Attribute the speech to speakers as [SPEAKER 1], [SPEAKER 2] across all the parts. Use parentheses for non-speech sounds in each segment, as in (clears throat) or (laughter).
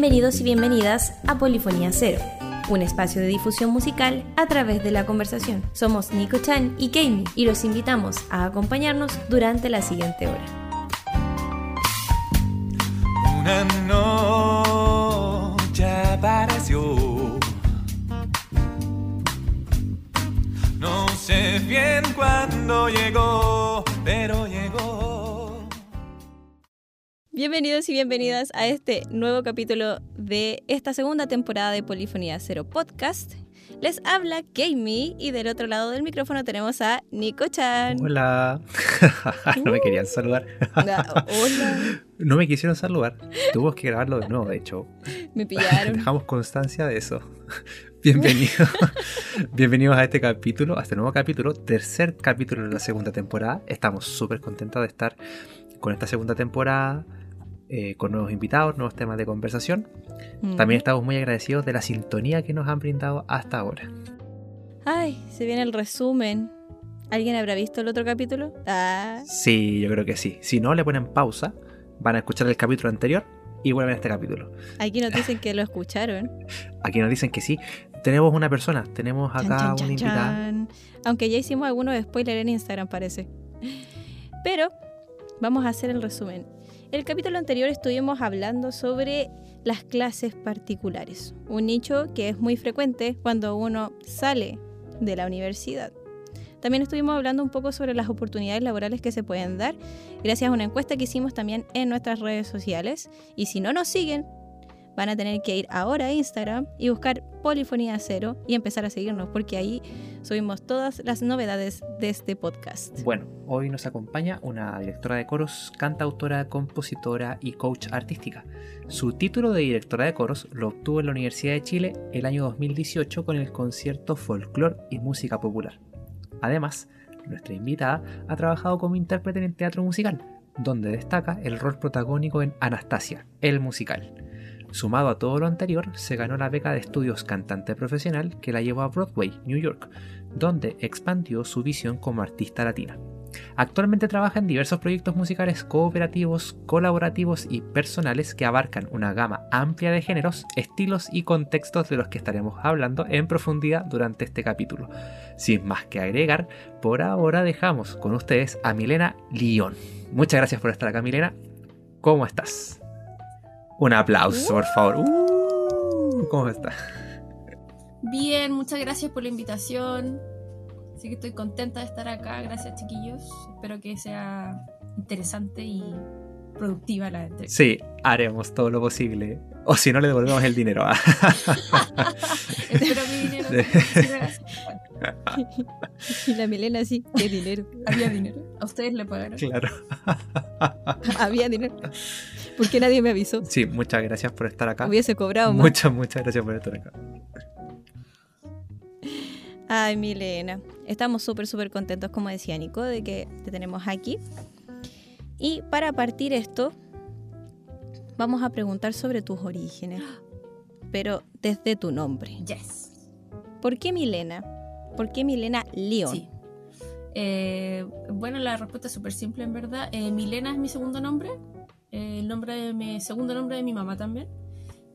[SPEAKER 1] Bienvenidos y bienvenidas a Polifonía Cero, un espacio de difusión musical a través de la conversación. Somos Nico Chan y Kami y los invitamos a acompañarnos durante la siguiente hora.
[SPEAKER 2] Una noche apareció. No sé bien cuándo llegó, pero llegó.
[SPEAKER 1] Bienvenidos y bienvenidas a este nuevo capítulo de esta segunda temporada de Polifonía Cero Podcast. Les habla Kami y del otro lado del micrófono tenemos a Nico Chan.
[SPEAKER 3] Hola. (laughs) no me querían saludar.
[SPEAKER 1] Ah, Hola. (laughs)
[SPEAKER 3] No me quisieron saludar. Tuvimos que grabarlo de nuevo, de hecho.
[SPEAKER 1] Me pillaron.
[SPEAKER 3] Dejamos constancia de eso. (laughs) Bienvenidos. Bienvenidos a este capítulo, a este nuevo capítulo, tercer capítulo de la segunda temporada. Estamos súper contentos de estar con esta segunda temporada, eh, con nuevos invitados, nuevos temas de conversación. También estamos muy agradecidos de la sintonía que nos han brindado hasta ahora.
[SPEAKER 1] Ay, se viene el resumen. ¿Alguien habrá visto el otro capítulo? Ah.
[SPEAKER 3] Sí, yo creo que sí. Si no, le ponen pausa, van a escuchar el capítulo anterior y vuelven a este capítulo.
[SPEAKER 1] Aquí nos dicen que lo escucharon. (laughs)
[SPEAKER 3] Aquí nos dicen que sí. Tenemos una persona, tenemos acá invitada.
[SPEAKER 1] chan. Aunque ya hicimos algunos spoilers en Instagram, parece. Pero vamos a hacer el resumen. El capítulo anterior estuvimos hablando sobre las clases particulares, un nicho que es muy frecuente cuando uno sale de la universidad. También estuvimos hablando un poco sobre las oportunidades laborales que se pueden dar gracias a una encuesta que hicimos también en nuestras redes sociales. Y si no nos siguen, van a tener que ir ahora a Instagram y buscar Polifonía Cero y empezar a seguirnos, porque ahí subimos todas las novedades de este podcast.
[SPEAKER 3] Bueno, hoy nos acompaña una directora de coros, cantautora, compositora y coach artística. Su título de directora de coros lo obtuvo en la Universidad de Chile el año 2018 con el concierto Folklore y Música Popular. Además, nuestra invitada ha trabajado como intérprete en el teatro musical, donde destaca el rol protagónico en Anastasia, el musical. Sumado a todo lo anterior, se ganó la beca de estudios cantante profesional que la llevó a Broadway, New York, donde expandió su visión como artista latina. Actualmente trabaja en diversos proyectos musicales cooperativos, colaborativos y personales que abarcan una gama amplia de géneros, estilos y contextos de los que estaremos hablando en profundidad durante este capítulo. Sin más que agregar, por ahora dejamos con ustedes a Milena León. Muchas gracias por estar acá, Milena. ¿Cómo estás? Un aplauso, por favor. Uh, ¿Cómo estás?
[SPEAKER 4] Bien, muchas gracias por la invitación. Así que estoy contenta de estar acá. Gracias, chiquillos. Espero que sea interesante y productiva la entrevista.
[SPEAKER 3] Sí, haremos todo lo posible. O si no, le devolvemos el dinero. (laughs)
[SPEAKER 4] Espero mi dinero. (laughs)
[SPEAKER 1] Y la Milena sí, qué dinero.
[SPEAKER 4] Había dinero. A ustedes le pagaron.
[SPEAKER 3] claro.
[SPEAKER 1] Había dinero. ¿Por qué nadie me avisó?
[SPEAKER 3] Sí, muchas gracias por estar acá.
[SPEAKER 1] Hubiese cobrado más.
[SPEAKER 3] Muchas, muchas gracias por estar acá.
[SPEAKER 1] Ay, Milena. Estamos súper, súper contentos, como decía Nico, de que te tenemos aquí. Y para partir esto, vamos a preguntar sobre tus orígenes. Pero desde tu nombre.
[SPEAKER 4] Yes.
[SPEAKER 1] ¿Por qué Milena? ¿Por qué Milena León?
[SPEAKER 4] Sí. Eh, bueno, la respuesta es súper simple, en verdad. Eh, Milena es mi segundo nombre. El nombre de mi segundo nombre de mi mamá también.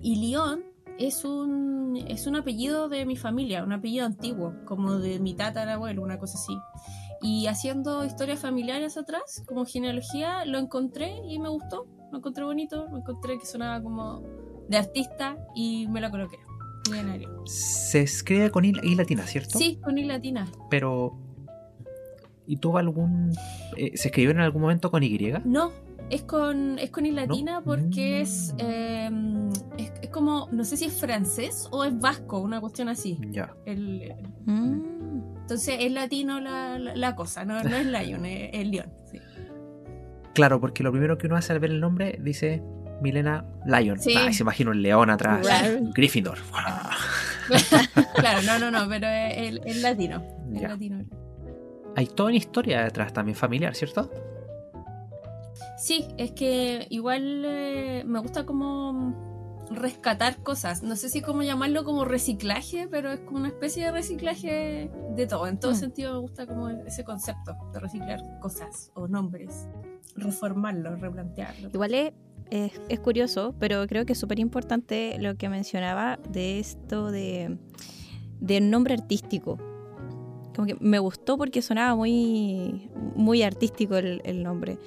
[SPEAKER 4] Y León es un, es un apellido de mi familia, un apellido antiguo, como de mi tatarabuelo, una cosa así. Y haciendo historias familiares atrás, como genealogía, lo encontré y me gustó. Lo encontré bonito, lo encontré que sonaba como de artista y me lo coloqué. León.
[SPEAKER 3] Se escribe con I, I latina, ¿cierto?
[SPEAKER 4] Sí, con I latina.
[SPEAKER 3] Pero. ¿Y tuvo algún. eh, ¿Se escribió en algún momento con Y?
[SPEAKER 4] No, es con, es con latina porque
[SPEAKER 3] Mm.
[SPEAKER 4] es, eh, es, es como, no sé si es francés o es vasco, una cuestión así.
[SPEAKER 3] Ya.
[SPEAKER 4] El- el-
[SPEAKER 1] Mm.
[SPEAKER 4] entonces es latino la, la, la cosa, no, no es Lion, (laughs) es, es León. sí.
[SPEAKER 3] Claro, porque lo primero que uno hace al ver el nombre dice Milena Lion.
[SPEAKER 4] Sí.
[SPEAKER 3] Ah, se imagina un león atrás. Gryffindor. (laughs)
[SPEAKER 4] claro, no, no, no, pero es, es- es latino. es
[SPEAKER 3] Ya.
[SPEAKER 4] latino.
[SPEAKER 3] Hay toda una historia detrás también familiar, ¿cierto?
[SPEAKER 4] Sí, es que igual eh, me gusta como rescatar cosas. No sé si cómo llamarlo como reciclaje, pero es como una especie de reciclaje de todo. En todo
[SPEAKER 1] Mm.
[SPEAKER 4] sentido me gusta como ese concepto de reciclar cosas o nombres, reformarlo, replantearlo.
[SPEAKER 1] Igual es es, es curioso, pero creo que es súper importante lo que mencionaba de esto de del nombre artístico. Como que me gustó porque sonaba muy, muy artístico el, el nombre.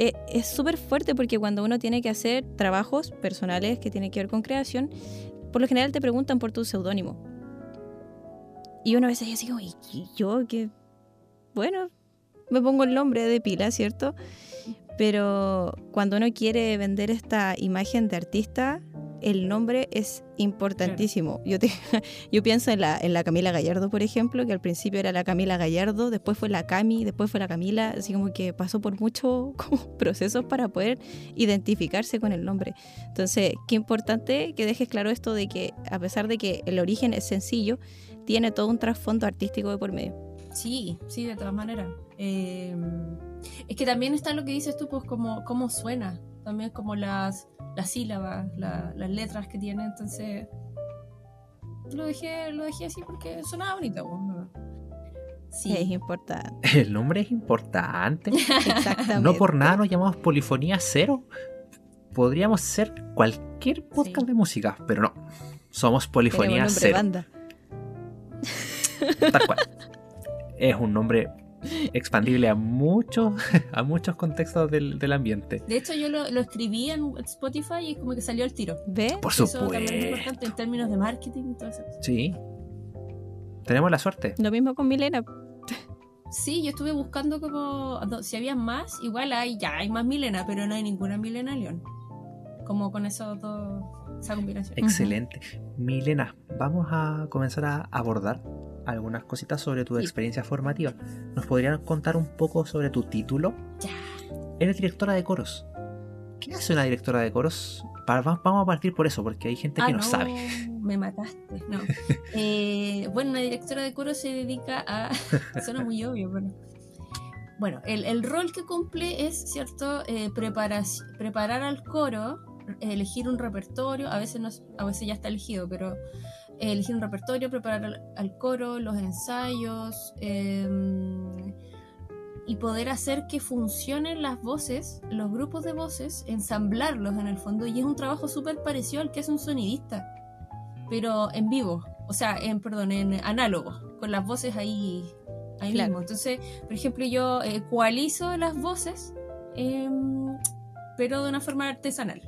[SPEAKER 1] Eh, es súper fuerte porque cuando uno tiene que hacer trabajos personales que tienen que ver con creación, por lo general te preguntan por tu seudónimo. Y uno a veces dice así como, ¿y y yo qué? Bueno, me pongo el nombre de pila, ¿cierto? Pero cuando uno quiere vender esta imagen de artista, el nombre es importantísimo. Yo, te- (laughs) yo pienso en la, en la Camila Gallardo, por ejemplo, que al principio era la Camila Gallardo, después fue la Cami, después fue la Camila, así como que pasó por muchos (laughs) procesos para poder identificarse con el nombre. Entonces, qué importante que dejes claro esto de que a pesar de que el origen es sencillo, tiene todo un trasfondo artístico de por medio.
[SPEAKER 4] Sí, sí, de todas maneras. Eh, es que también está lo que dices tú, pues cómo suena, también como las, las sílabas, la- las letras que tiene, entonces lo dejé, lo dejé así porque sonaba bonito. ¿no? Sí.
[SPEAKER 1] Es importante. (laughs)
[SPEAKER 3] El nombre es importante. (laughs)
[SPEAKER 1] Exactamente.
[SPEAKER 3] No por nada nos llamamos Polifonía Cero. Podríamos ser cualquier podcast
[SPEAKER 4] Sí.
[SPEAKER 3] de música, pero no. Somos Polifonía Cero.
[SPEAKER 1] banda.
[SPEAKER 3] Tal cual. Es un nombre expandible a muchos, (laughs) a muchos contextos del, del ambiente.
[SPEAKER 4] De hecho, yo lo, lo escribí en Spotify y como que salió el tiro.
[SPEAKER 1] ¿Ve?
[SPEAKER 3] Por
[SPEAKER 4] Eso también es
[SPEAKER 3] supuesto.
[SPEAKER 4] importante en términos de marketing y todo eso.
[SPEAKER 3] Sí. Tenemos la suerte.
[SPEAKER 1] Lo mismo con Milena.
[SPEAKER 4] Sí, yo estuve buscando como si había más, igual hay ya hay más Milena, pero no hay ninguna Milena León. Como con esos dos, esa combinación.
[SPEAKER 3] Excelente. Milena, vamos a comenzar a abordar algunas cositas sobre tu
[SPEAKER 4] Sí.
[SPEAKER 3] experiencia formativa. ¿Nos podrías contar un poco sobre tu título?
[SPEAKER 4] Ya.
[SPEAKER 3] Eres directora de coros. ¿Qué hace una directora de coros? Vamos a partir por eso, porque hay gente que
[SPEAKER 4] Ah,
[SPEAKER 3] no, sabe.
[SPEAKER 4] Me mataste. No. (laughs) Eh, bueno, una directora de coro se dedica a. (laughs) Suena muy obvio, pero. Bueno, el, el rol que cumple es, ¿cierto? Eh, preparar al coro, elegir un repertorio, a veces, no, a veces ya está elegido, pero elegir un repertorio, preparar al, coro, los ensayos, eh, y poder hacer que funcionen las voces, los grupos de voces, ensamblarlos en el fondo. Y es un trabajo súper parecido al que hace un sonidista, pero en vivo, o sea, en, perdón, en análogo, con las voces ahí, ahí
[SPEAKER 1] Claro.
[SPEAKER 4] mismo. Entonces, por ejemplo, yo eh, ecualizo las voces, em, pero de una forma artesanal,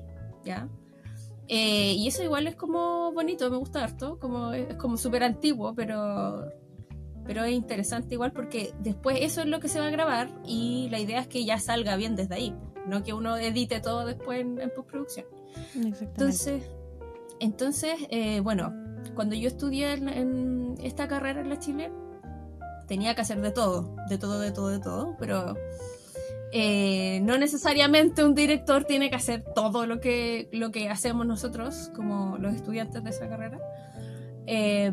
[SPEAKER 4] ¿ya? Eh, y eso igual es como bonito, me gusta harto, como, es como súper antiguo, pero, pero es interesante igual porque después eso es lo que se va a grabar y la idea es que ya salga bien desde ahí, no que uno edite todo después en, en postproducción. Entonces, entonces eh, bueno, cuando yo estudié en, en esta carrera en la Chile, tenía que hacer de todo, de todo, de todo, de todo, pero eh, no necesariamente un director tiene que hacer todo lo que, lo que hacemos nosotros como los estudiantes de esa carrera. Eh,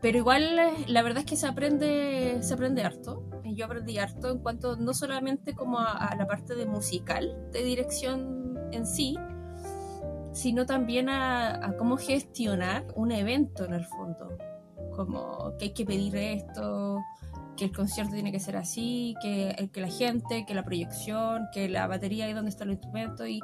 [SPEAKER 4] pero igual eh, la verdad es que se aprende, se aprende harto. Y Yo aprendí harto en cuanto no solamente como a, a la parte de musical, de dirección en sí, sino también a, a cómo gestionar un evento en el fondo. Como que hay que pedir esto, que el concierto tiene que ser así, que, que la gente, que la proyección, que la batería y dónde está el instrumento. Y,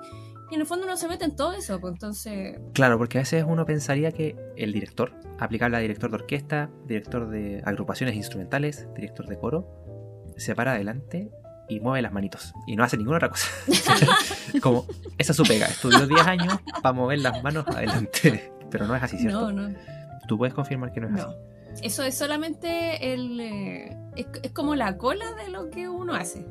[SPEAKER 4] y en el fondo uno se mete en todo eso. Pues entonces,
[SPEAKER 3] Claro, porque a veces uno pensaría que el director, aplicable a director de orquesta, director de agrupaciones instrumentales, director de coro, se para adelante y mueve las manitos y no hace ninguna otra cosa. (laughs) (laughs) Como, esa es su pega. Estudió 10 años para mover las manos adelante. (laughs) Pero no es así, ¿cierto?
[SPEAKER 4] no, no.
[SPEAKER 3] Tú puedes confirmar que no es
[SPEAKER 4] No.
[SPEAKER 3] así.
[SPEAKER 4] Eso es solamente el. eh, es, es como la cola de lo que uno hace.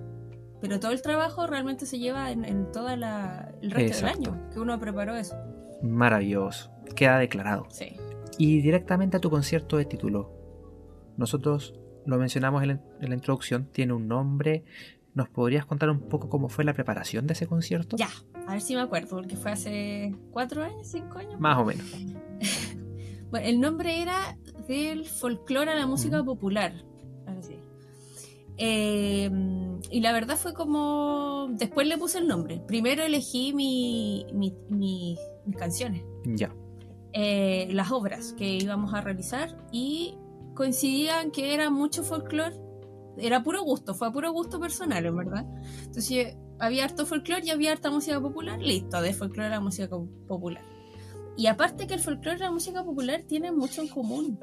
[SPEAKER 4] Pero todo el trabajo realmente se lleva en, en toda la, el resto
[SPEAKER 3] Exacto.
[SPEAKER 4] del año que uno preparó eso.
[SPEAKER 3] Maravilloso. Queda declarado.
[SPEAKER 4] Sí.
[SPEAKER 3] Y directamente a tu concierto de título. Nosotros lo mencionamos en la, en la introducción, tiene un nombre. ¿Nos podrías contar un poco cómo fue la preparación de ese concierto?
[SPEAKER 4] Ya, a ver si me acuerdo, porque fue hace cuatro años, cinco años.
[SPEAKER 3] Más o menos. (laughs)
[SPEAKER 4] Bueno, el nombre era del folclore a la música popular. así. Eh, y la verdad fue como. Después le puse el nombre. Primero elegí mi, mi- mi- mis canciones.
[SPEAKER 3] Ya.
[SPEAKER 4] eh, las obras que íbamos a realizar y coincidían que era mucho folclore era puro gusto, fue a puro gusto personal, en verdad. Entonces había harto folclore y había harta música popular, listo, de folclore a la música popular. Y aparte que el folclore y la música popular tienen mucho en común.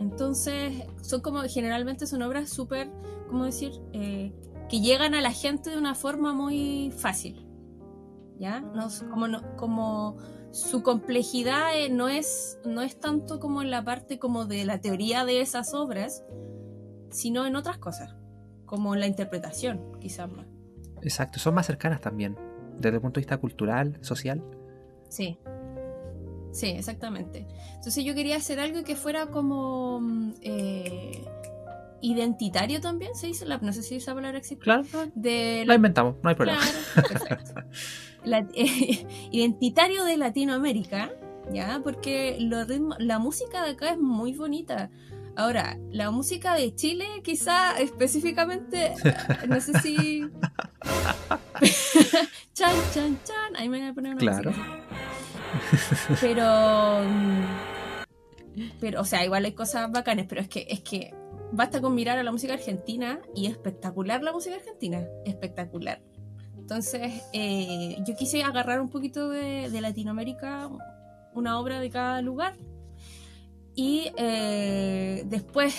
[SPEAKER 4] Entonces, son como, generalmente son obras súper, ¿cómo decir? Eh, que llegan a la gente de una forma muy fácil. ¿Ya? No, como, no- como su complejidad eh, no, es, no es tanto como en la parte como de la teoría de esas obras, sino en otras cosas, como en la interpretación, quizás más.
[SPEAKER 3] Exacto, son más cercanas también, desde el punto de vista cultural, social.
[SPEAKER 4] Sí. Sí, exactamente. Entonces yo quería hacer algo que fuera como mm, eh, identitario también, se dice, la, no sé si esa palabra existe.
[SPEAKER 3] Claro,
[SPEAKER 4] De
[SPEAKER 3] la inventamos, no hay problema.
[SPEAKER 4] Claro, perfecto. La- eh, identitario de Latinoamérica, ¿ya? Porque los ritmos- la música de acá es muy bonita. Ahora, la música de Chile, quizá específicamente, no sé si... (laughs) (laughs) chan, chan, chan. Ahí me voy a poner una
[SPEAKER 3] Claro.
[SPEAKER 4] música. Pero... mm, Pero, o sea, igual hay cosas bacanes, pero es que, es que basta con mirar a la música argentina y es espectacular la música argentina. Espectacular. Entonces, eh, yo quise agarrar un poquito de, Latinoamérica, una obra de cada lugar. Y eh, después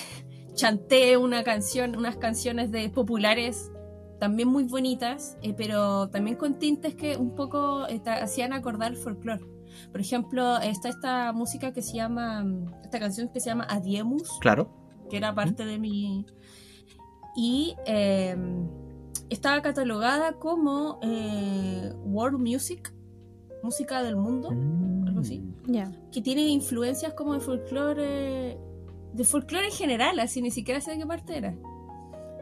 [SPEAKER 4] chanté una canción, unas canciones de populares también muy bonitas, eh, pero también con tintes que un poco hacían acordar el folclore. Por ejemplo, está esta música que se llama, esta canción que se llama Adiemus,
[SPEAKER 3] Claro.
[SPEAKER 4] que era parte de mi... Y eh, estaba catalogada como eh, World Music, música del mundo, algo así.
[SPEAKER 3] Mm.
[SPEAKER 1] Ya.
[SPEAKER 4] que tiene influencias como de folclore, de folclore en general, así ni siquiera sé de qué parte era.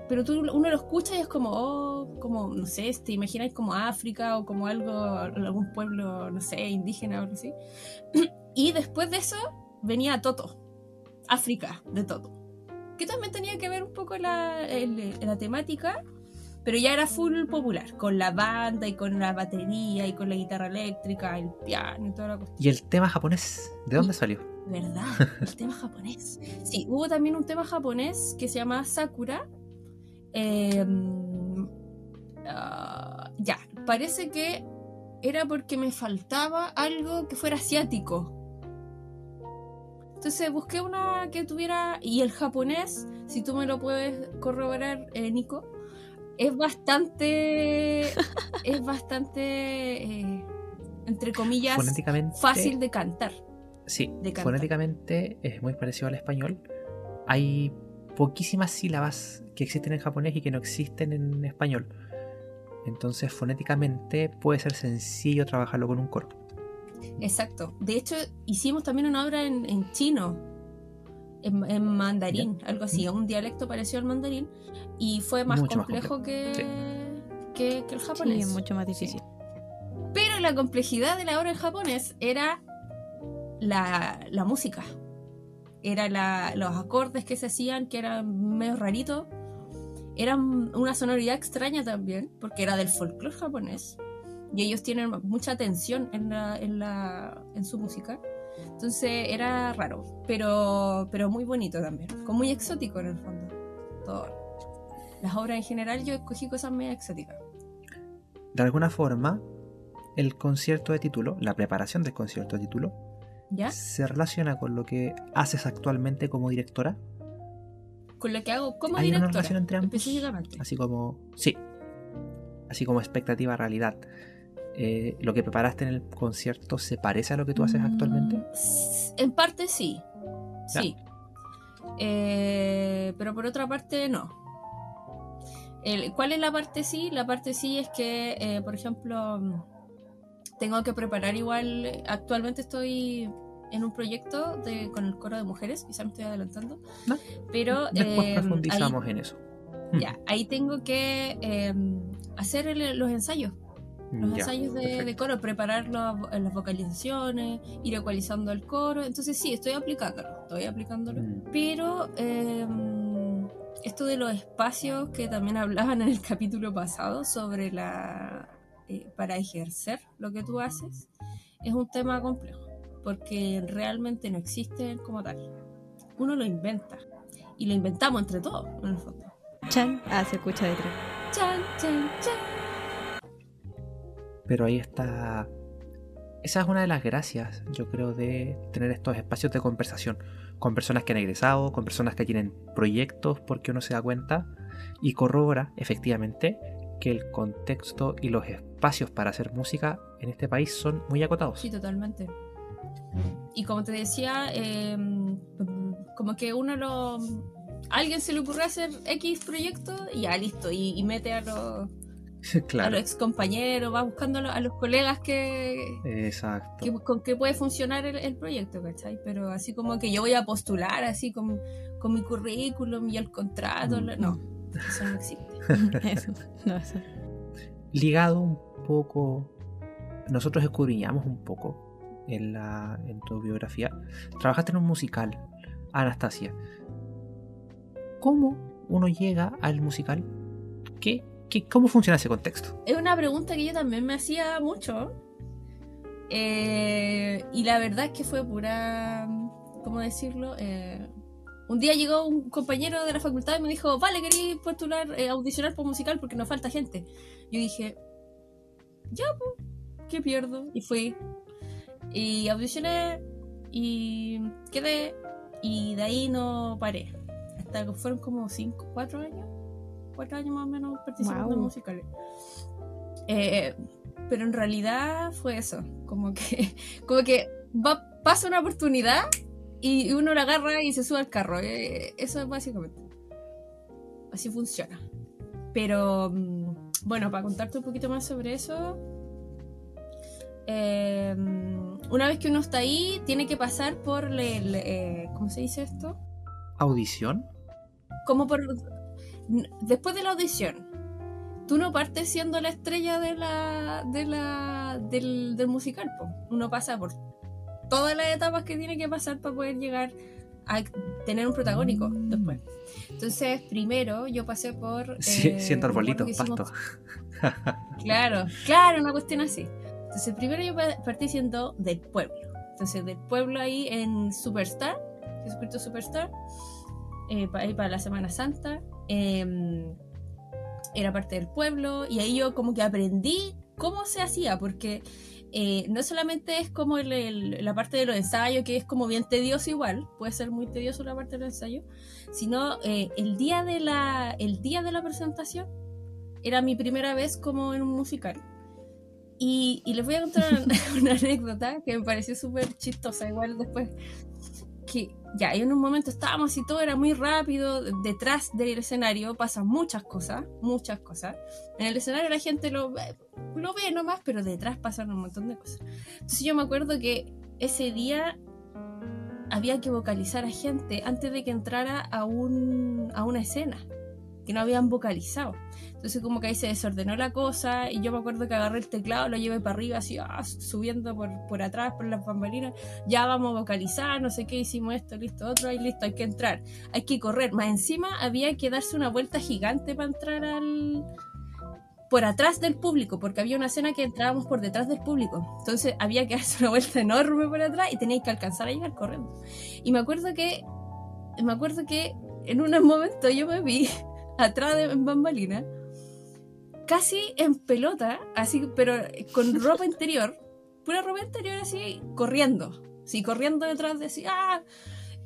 [SPEAKER 4] Pero tú uno lo escucha y es como, oh, como, no sé, te imaginas como África o como algo, algún pueblo, no sé, indígena o algo así. (clears throat) Y después de eso venía Toto, África de Toto, que también tenía que ver un poco la, el- la temática, pero ya era full popular, con la banda y con la batería y con la guitarra eléctrica, el piano y toda la cuestión.
[SPEAKER 3] ¿Y el tema japonés? ¿De dónde salió?
[SPEAKER 4] ¿Verdad? (laughs) El tema japonés. Sí, hubo también un tema japonés que se llama Sakura. Eh, ah, ya, parece que era porque me faltaba algo que fuera asiático. Entonces busqué una que tuviera. Y el japonés, si tú me lo puedes corroborar, eh, Nico, es bastante. (laughs) es bastante. eh, entre comillas, fácil de cantar.
[SPEAKER 3] Sí,
[SPEAKER 4] de cantar.
[SPEAKER 3] fonéticamente es muy parecido al español. Hay poquísimas sílabas que existen en japonés y que no existen en español. Entonces, fonéticamente puede ser sencillo trabajarlo con un coro.
[SPEAKER 4] Exacto. De hecho, hicimos también una obra en, en chino, en, en mandarín, algo así, un dialecto parecido al mandarín, y fue más
[SPEAKER 3] Mucho más
[SPEAKER 4] complejo que,
[SPEAKER 3] Sí.
[SPEAKER 4] que, que el
[SPEAKER 1] Sí,
[SPEAKER 4] japonés.
[SPEAKER 1] es mucho más difícil.
[SPEAKER 4] Pero la complejidad de la obra en japonés era la, la música. Era los acordes que se hacían, que eran medio raritos. Eran una sonoridad extraña también, porque era del folclore japonés. Y ellos tienen mucha tensión en, la, en, la, en su música. Entonces era raro, pero, pero muy bonito también. Como muy exótico en el fondo. Todo. Las obras en general yo escogí cosas medio exóticas.
[SPEAKER 3] De alguna forma, el concierto de título, la preparación del concierto de título,
[SPEAKER 4] ¿Ya?
[SPEAKER 3] se relaciona con lo que haces actualmente como directora.
[SPEAKER 4] Con lo que hago como
[SPEAKER 3] ¿Hay una
[SPEAKER 4] directora.
[SPEAKER 3] relación entre ambos?
[SPEAKER 4] Específicamente.
[SPEAKER 3] Así como, sí, así como expectativa realidad. Eh, ¿Lo que preparaste en el concierto se parece a lo que tú haces actualmente?
[SPEAKER 4] Mm, s- En parte sí.
[SPEAKER 3] Ya.
[SPEAKER 4] Sí. Eh, pero por otra parte no. El- ¿Cuál es la parte sí? La parte sí es que, eh, por ejemplo, mm, tengo que preparar igual. Actualmente estoy en un proyecto de, con el coro de mujeres, quizá me estoy adelantando.
[SPEAKER 3] No.
[SPEAKER 4] Pero
[SPEAKER 3] Después
[SPEAKER 4] eh, ahí-
[SPEAKER 3] profundizamos en eso.
[SPEAKER 4] ya, ahí tengo que eh, hacer el- los ensayos los
[SPEAKER 3] Ya,
[SPEAKER 4] ensayos de, coro, preparar las vocalizaciones, ir ecualizando el coro. Entonces sí, estoy aplicándolo, estoy aplicándolo.
[SPEAKER 3] Mm.
[SPEAKER 4] Pero eh, esto de los espacios que también hablaban en el capítulo pasado sobre la... eh, para ejercer lo que tú haces, es un tema complejo, porque realmente no existe como tal. Uno lo inventa, y lo inventamos entre todos, en el fondo.
[SPEAKER 1] Chan. Ah, se escucha detrás.
[SPEAKER 4] Chan, chan, chan.
[SPEAKER 3] Pero ahí está. Esa es una de las gracias, yo creo, de tener estos espacios de conversación con personas que han egresado, con personas que tienen proyectos, porque uno se da cuenta y corrobora efectivamente que el contexto y los espacios para hacer música en este país son muy acotados.
[SPEAKER 4] Sí, totalmente. Y como te decía, eh, como que uno lo. Alguien se le ocurre hacer X proyecto y ya listo, y, y mete a los, (laughs) a
[SPEAKER 3] claro.
[SPEAKER 4] los ex compañeros, va buscando a los, a los colegas que,
[SPEAKER 3] Exacto.
[SPEAKER 4] que- con que puede funcionar el, el proyecto, ¿cachai? Pero así como que yo voy a postular así con, con mi currículum y el contrato,
[SPEAKER 3] Mm.
[SPEAKER 4] no, eso no existe. (laughs)
[SPEAKER 1] Eso. No, eso.
[SPEAKER 3] ligado un poco, nosotros escudriñamos un poco en, la, en tu biografía. Trabajaste en un musical, Anastasia. ¿Cómo uno llega al musical? ¿Qué, qué, ¿Cómo funciona ese contexto?
[SPEAKER 4] Es una pregunta que yo también me hacía mucho. Eh, y la verdad es que fue pura. ¿Cómo decirlo? Eh, un día llegó un compañero de la facultad y me dijo: Vale, quería postular, eh, audicionar por musical porque nos falta gente. Yo dije: Ya, pues, ¿qué pierdo? Y fui. Y audicioné y quedé. Y de ahí no paré. Hasta que fueron como 5, 4 años. 4 años más o menos participando en
[SPEAKER 1] Guau.
[SPEAKER 4] musicales. Eh, pero en realidad fue eso, como que, como que va, pasa una oportunidad y uno la agarra y se sube al carro. eh, eso es básicamente. Así funciona. Pero mm, bueno, para contarte un poquito más sobre eso, eh, una vez que uno está ahí, tiene que pasar por, le- le- eh, ¿cómo se dice esto?
[SPEAKER 3] ¿Audición?
[SPEAKER 4] como por después de la audición tú no partes siendo la estrella de la de la del, del musical po. uno pasa por todas las etapas que tiene que pasar para poder llegar a tener un protagónico después entonces primero yo pasé por
[SPEAKER 3] Sí,
[SPEAKER 4] eh,
[SPEAKER 3] siento arbolitos, pasto. (laughs)
[SPEAKER 4] claro claro una cuestión así entonces primero yo pa- partí siendo del pueblo entonces del pueblo ahí en Superstar Jesucristo Superstar eh, para la Semana Santa. eh, era parte del pueblo y ahí yo como que aprendí cómo se hacía, porque eh, no solamente es como el- el- la parte de los ensayos, que es como bien tedioso igual, puede ser muy tedioso la parte de los ensayos, sino eh, el, día de la, el día de la presentación era mi primera vez como en un musical. Y, y les voy a contar una, (laughs) una anécdota que me pareció súper chistosa, igual después que ya en un momento estábamos y todo era muy rápido, detrás del escenario pasan muchas cosas, muchas cosas. En el escenario la gente lo, lo ve nomás, pero detrás pasan un montón de cosas. Entonces yo me acuerdo que ese día había que vocalizar a gente antes de que entrara a, un, a una escena, que no habían vocalizado. Entonces como que ahí se desordenó la cosa y yo me acuerdo que agarré el teclado, lo llevé para arriba, así ah, subiendo por, por atrás, por las bambalinas ya vamos a vocalizar, no sé qué, hicimos esto, listo, otro, y listo, hay que entrar, hay que correr. Más encima había que darse una vuelta gigante para entrar al por atrás del público, porque había una escena que entrábamos por detrás del público. Entonces había que (laughs) darse una vuelta enorme por atrás y teníais que alcanzar a llegar corriendo. Y me acuerdo que me acuerdo que en un momento yo me vi (laughs) atrás de en bambalina casi en pelota, así, pero con ropa interior, pura ropa interior así, corriendo. Sí, corriendo detrás de así, ¡ah!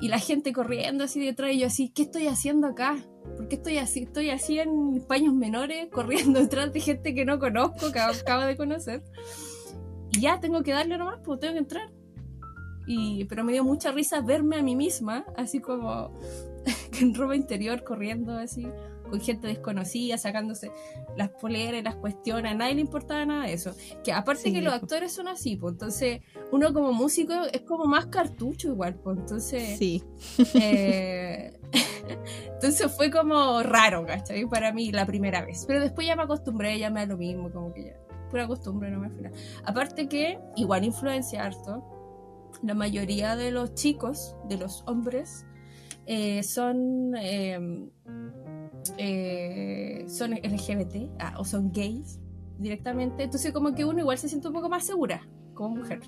[SPEAKER 4] Y la gente corriendo así detrás y yo así, ¿qué estoy haciendo acá? ¿Por qué estoy así? Estoy así en paños menores, corriendo (laughs) detrás de gente que no conozco, que acabo de conocer. Y ya tengo que darle nomás, pues tengo que entrar. Y, pero me dio mucha risa verme a mí misma, así como (laughs) en ropa interior, corriendo así, con gente desconocida, sacándose las poleras las cuestiones, a nadie le importaba nada de eso. Que aparte
[SPEAKER 1] Sí,
[SPEAKER 4] que los actores son así, pues entonces uno como músico es como más cartucho igual, pues entonces...
[SPEAKER 1] Sí.
[SPEAKER 4] eh, (laughs) entonces fue como raro, ¿cachai? Para mí la primera vez. Pero después ya me acostumbré, ya me da lo mismo, como que ya. Pura costumbre, no me final. Aparte que igual influencia harto. La mayoría de los chicos, de los hombres, eh, son eh, eh, son LGBT ah, o son gays directamente. Entonces como que uno igual se siente un poco más segura como mujer.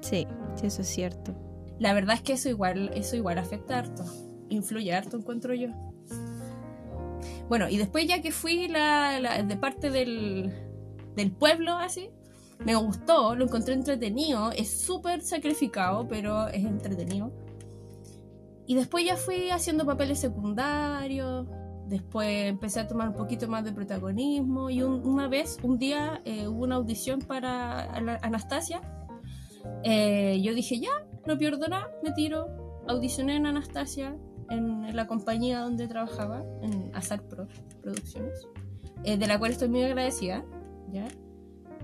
[SPEAKER 1] Sí, sí, eso es cierto.
[SPEAKER 4] La verdad es que eso igual, eso igual afecta harto. Influye harto, encuentro yo. Bueno, y después ya que fui la, la- de parte del, del pueblo, así, me gustó, lo encontré entretenido, es súper sacrificado, pero es entretenido. Y después ya fui haciendo papeles secundarios, después empecé a tomar un poquito más de protagonismo y un- una vez, un día, eh, hubo una audición para Ana- Anastasia. Eh, yo dije, ya, no pierdo nada, me tiro. Audicioné en Anastasia, en, en la compañía donde trabajaba, en Azar Pro Producciones, eh, de la cual estoy muy agradecida, ¿ya?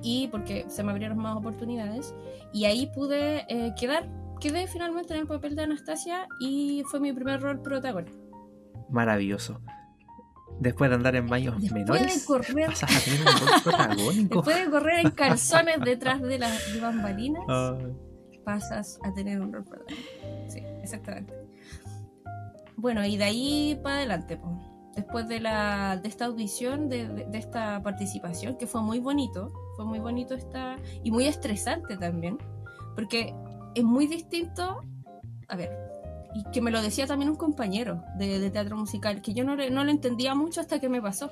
[SPEAKER 4] Y porque se me abrieron más oportunidades. Y ahí pude eh, quedar, quedé finalmente en el papel de Anastasia y fue mi primer rol protagónico.
[SPEAKER 3] Maravilloso. Después de andar en baños
[SPEAKER 4] Después de
[SPEAKER 3] menores,
[SPEAKER 4] correr-
[SPEAKER 3] pasas a tener un rol (laughs) protagónico.
[SPEAKER 4] Después de correr en calzones detrás de las de bambalinas,
[SPEAKER 3] Ay.
[SPEAKER 4] pasas a tener un rol protagónico. Sí, exactamente. Bueno, y de ahí para adelante, po. después de, la, de esta audición, de, de- de esta participación, que fue muy bonito, fue muy bonito esta, y muy estresante también, porque es muy distinto, a ver, y que me lo decía también un compañero de, teatro musical, que yo no, no lo entendía mucho hasta que me pasó.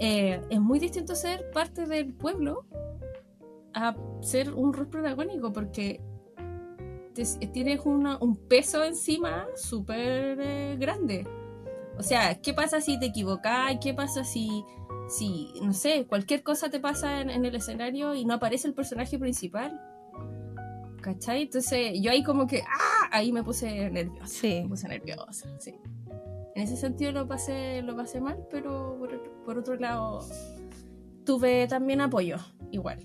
[SPEAKER 4] Eh, es muy distinto ser parte del pueblo a ser un rol protagónico, porque tienes una- un peso encima súper eh, grande. O sea, ¿qué pasa si te equivocas? ¿Qué pasa si, si no sé, cualquier cosa te pasa en el escenario y no aparece el personaje principal? ¿Cachai? Entonces yo ahí como que, ¡ah! Ahí me puse nerviosa.
[SPEAKER 1] Sí.
[SPEAKER 4] Me puse nerviosa, sí. En ese sentido lo pasé, lo pasé mal, pero por, por otro lado tuve también apoyo, igual.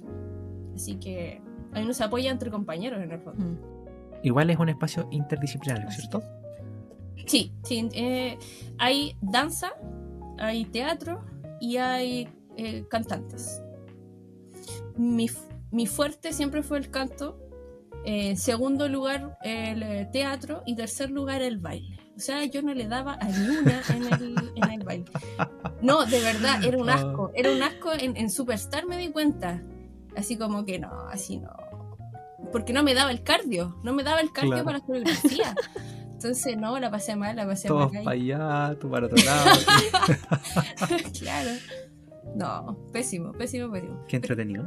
[SPEAKER 4] Así que ahí uno se apoya entre compañeros en el fondo.
[SPEAKER 1] Mm.
[SPEAKER 3] Igual es un espacio interdisciplinario, ¿cierto?
[SPEAKER 4] Sí, sí. eh, hay danza, hay teatro y hay eh, cantantes. Mi, mi fuerte siempre fue el canto. Eh, segundo lugar, el eh, teatro. Y tercer lugar, el baile. O sea, yo no le daba a ni una en el, en el baile. No, de verdad, era un asco. Era un asco en, en Superstar, me di cuenta. Así como que no, así no. Porque no me daba el cardio. No me daba el cardio
[SPEAKER 3] Claro.
[SPEAKER 4] para la coreografía. Entonces, no, la pasé mal, la pasé
[SPEAKER 3] Todos
[SPEAKER 4] mal.
[SPEAKER 3] para
[SPEAKER 4] ahí.
[SPEAKER 3] allá, tú para otro lado. (laughs)
[SPEAKER 4] claro. No, pésimo, pésimo, pésimo.
[SPEAKER 3] Qué entretenido.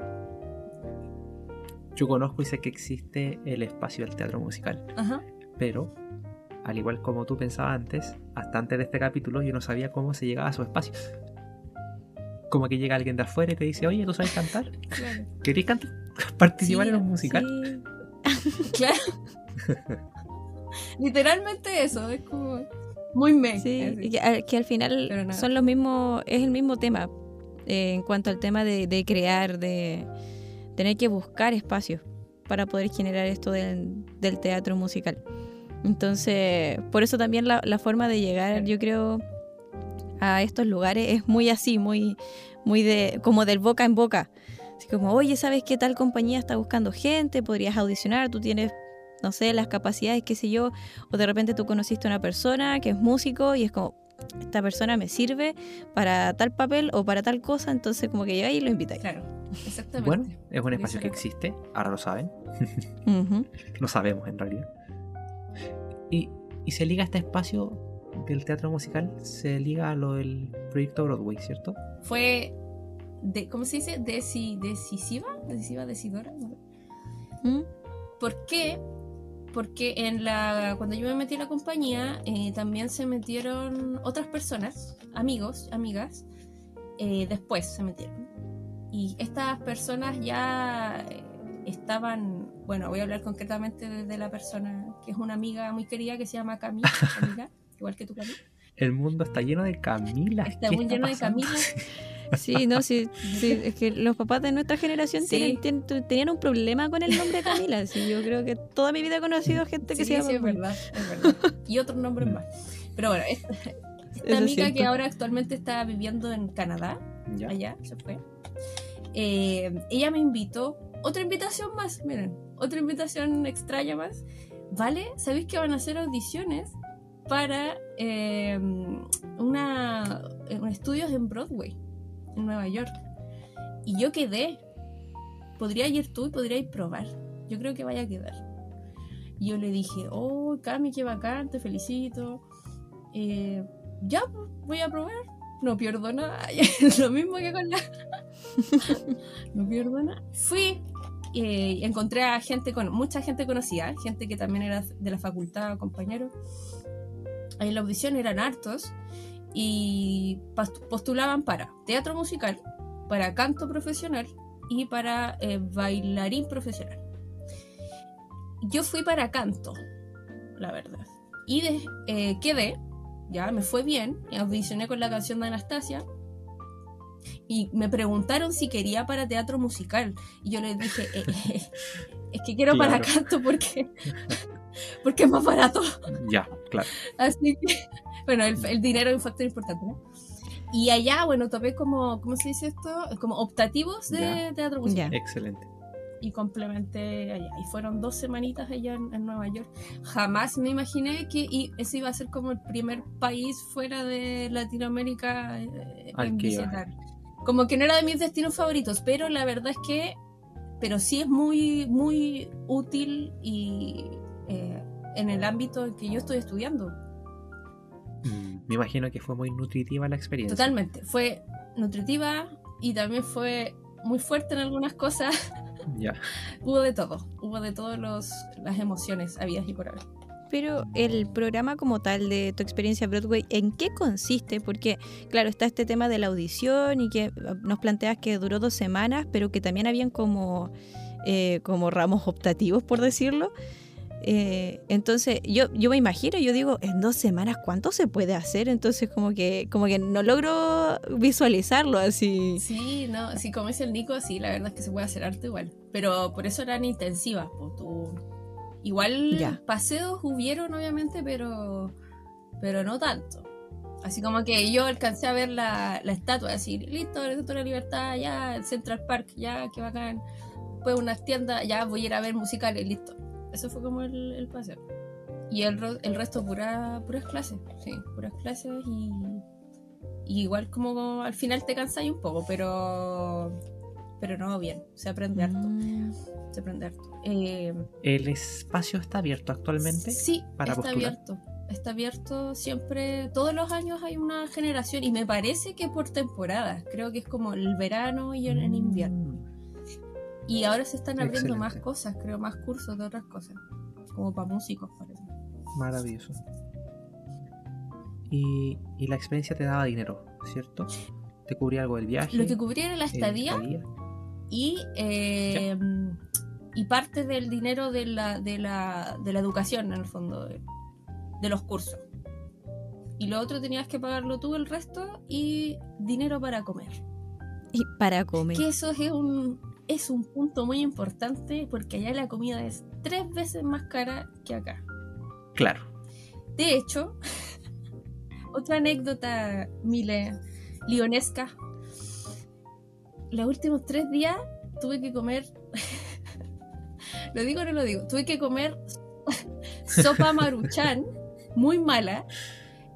[SPEAKER 3] Yo conozco y sé que existe el espacio del teatro musical,
[SPEAKER 4] Ajá.
[SPEAKER 3] pero al igual como tú pensabas antes, hasta antes de este capítulo yo no sabía cómo se llegaba a su espacio. Como que llega alguien de afuera y te dice, oye, ¿tú sabes cantar? (laughs)
[SPEAKER 4] Claro.
[SPEAKER 3] ¿Querés cantar? ¿Participar
[SPEAKER 4] Sí,
[SPEAKER 3] en un musical?
[SPEAKER 1] Sí. (laughs)
[SPEAKER 4] Claro. (laughs) Literalmente eso, es como muy me.
[SPEAKER 1] Sí, que, al- que al final son los mismos, es el mismo tema eh, en cuanto al tema de, de crear, de tener que buscar espacios para poder generar esto del, del teatro musical. Entonces, por eso también la, la forma de llegar, yo creo, a estos lugares es muy así, muy, muy de, como del boca en boca. Así como, oye, ¿sabes qué tal compañía está buscando gente? Podrías audicionar, tú tienes, no sé, las capacidades, qué sé yo, o de repente tú conociste a una persona que es músico y es como, esta persona me sirve para tal papel o para tal cosa, entonces como que llega y lo invitáis.
[SPEAKER 4] Claro, exactamente.
[SPEAKER 3] Bueno, es un espacio que existe, ahora lo saben, (laughs)
[SPEAKER 1] Ujú.
[SPEAKER 3] lo sabemos en realidad. Y, y se liga a este espacio del teatro musical, se liga a lo del proyecto Broadway, ¿cierto?
[SPEAKER 4] Fue, de, ¿cómo se dice? Deci- decisiva, decisiva, decidora. ¿no?
[SPEAKER 1] ¿Mm?
[SPEAKER 4] ¿Por qué? Porque en la, cuando yo me metí en la compañía, eh, también se metieron otras personas, amigos, amigas, eh, después se metieron. Y estas personas ya eh, estaban, bueno, voy a hablar concretamente de, la persona que es una amiga muy querida que se llama Cami, (laughs) Camila, igual que tú, Cami.
[SPEAKER 3] El mundo está lleno de Camilas.
[SPEAKER 4] Está
[SPEAKER 3] ¿qué
[SPEAKER 4] muy lleno de
[SPEAKER 3] pasando?
[SPEAKER 4] Camila. (laughs)
[SPEAKER 1] Sí, no, sí, sí, es que los papás de nuestra generación
[SPEAKER 4] Sí.
[SPEAKER 1] tienen- tienen- tenían un problema con el nombre Camila. Sí, yo creo que toda mi vida he conocido gente que
[SPEAKER 4] Sí,
[SPEAKER 1] se llama
[SPEAKER 4] sí, es
[SPEAKER 1] Camila.
[SPEAKER 4] verdad, es verdad. Y otros nombres más. Pero bueno, esta, esta amiga que
[SPEAKER 1] cierto.
[SPEAKER 4] ahora actualmente está viviendo en Canadá,
[SPEAKER 3] Ya.
[SPEAKER 4] allá se fue. Eh, ella me invitó, otra invitación más, miren, otra invitación extraña más. ¿Vale? ¿Sabéis que van a hacer audiciones para eh, una, un estudios en Broadway, en Nueva York? Y yo quedé. Podría ir tú y podría ir probar. Yo creo que vaya a quedar. Y yo le dije, oh, Cami, qué bacán, te felicito. Eh, ya, pues, voy a probar. no pierdo nada. (laughs) Lo mismo que con la. (laughs) no pierdo nada. Fui eh, encontré a gente con mucha gente conocida, gente que también era de la facultad, compañeros. En la audición eran hartos y postulaban para teatro musical, para canto profesional y para eh, bailarín profesional. Yo fui para canto, la verdad. Y de- eh, quedé, ya me fue bien, audicioné con la canción de Anastasia. Y me preguntaron si quería para teatro musical. Y yo les dije, eh, es que quiero para canto porque, porque es más barato.
[SPEAKER 3] Ya, claro.
[SPEAKER 4] Así que, (laughs) bueno, el, el dinero es un factor importante, ¿no? Y allá, bueno, tomé como, ¿cómo se dice esto? Como optativos de
[SPEAKER 3] Ya.
[SPEAKER 4] teatro musical.
[SPEAKER 1] Ya.
[SPEAKER 3] Excelente.
[SPEAKER 4] Y complementé allá. Y fueron dos semanitas allá en, en Nueva York. Jamás me imaginé que y ese iba a ser como el primer país fuera de Latinoamérica eh,
[SPEAKER 3] Al
[SPEAKER 4] en
[SPEAKER 3] que iba.
[SPEAKER 4] visitar. Como que no era de mis destinos favoritos, pero la verdad es que, pero sí es muy, muy útil y eh, en el ámbito en que yo estoy estudiando.
[SPEAKER 3] Mm, Me imagino que fue muy nutritiva la experiencia.
[SPEAKER 4] Totalmente. Fue nutritiva y también fue muy fuerte en algunas cosas. (laughs)
[SPEAKER 3] Ya.
[SPEAKER 4] hubo de todo. Hubo de todas las emociones habidas y por haber.
[SPEAKER 1] Pero el programa como tal de tu experiencia Broadway, ¿en qué consiste? Porque, claro, está este tema de la audición y que ah, nos planteas que duró dos semanas, pero que también habían como, eh, como ramos optativos, por decirlo. Eh, entonces, yo, yo me imagino, yo digo, en dos semanas, ¿cuánto se puede hacer? Entonces, como que, como que no logro visualizarlo así.
[SPEAKER 4] Sí, no, sí, como dice el Nico, sí, la verdad es que se puede hacer arte igual. Pero por eso eran intensivas. po, tú- Igual
[SPEAKER 1] Ya.
[SPEAKER 4] paseos hubieron, obviamente, pero, pero no tanto. Así como que yo alcancé a ver la, la estatua, decir, listo, la estatua de la libertad, ya, el Central Park, ya, qué bacán. Pues unas tiendas, ya voy a ir a ver musicales, listo. Eso fue como el, el paseo. Y el, el resto pura, puras clases, sí, puras clases y, y igual como al final te cansáis un poco, pero pero no, bien, se aprende harto,
[SPEAKER 1] Mm.
[SPEAKER 4] se aprende harto. Eh,
[SPEAKER 3] ¿El espacio está abierto actualmente?
[SPEAKER 4] sí,
[SPEAKER 3] para
[SPEAKER 4] está
[SPEAKER 3] postular?
[SPEAKER 4] abierto. Está abierto siempre, todos los años hay una generación y me parece que por temporadas, creo que es como el verano y el, en invierno. Y ahora se están abriendo más cosas, creo, más cursos de otras cosas, como para músicos, parece.
[SPEAKER 3] Maravilloso. Y, y la experiencia te daba dinero, ¿cierto? ¿Te cubría algo del viaje?
[SPEAKER 4] Lo que cubría era la estadía y, eh, y parte del dinero de la, de, la, de la educación, en el fondo, de, de los cursos. Y lo otro tenías que pagarlo tú el resto y dinero para comer.
[SPEAKER 1] Y para comer.
[SPEAKER 4] Que eso es un, es un punto muy importante porque allá la comida es tres veces más cara que acá.
[SPEAKER 3] Claro.
[SPEAKER 4] De hecho, (laughs) otra anécdota, Mile, lionesca. Los últimos tres días tuve que comer. (laughs) ¿Lo digo o no lo digo? Tuve que comer (laughs) sopa maruchan, muy mala.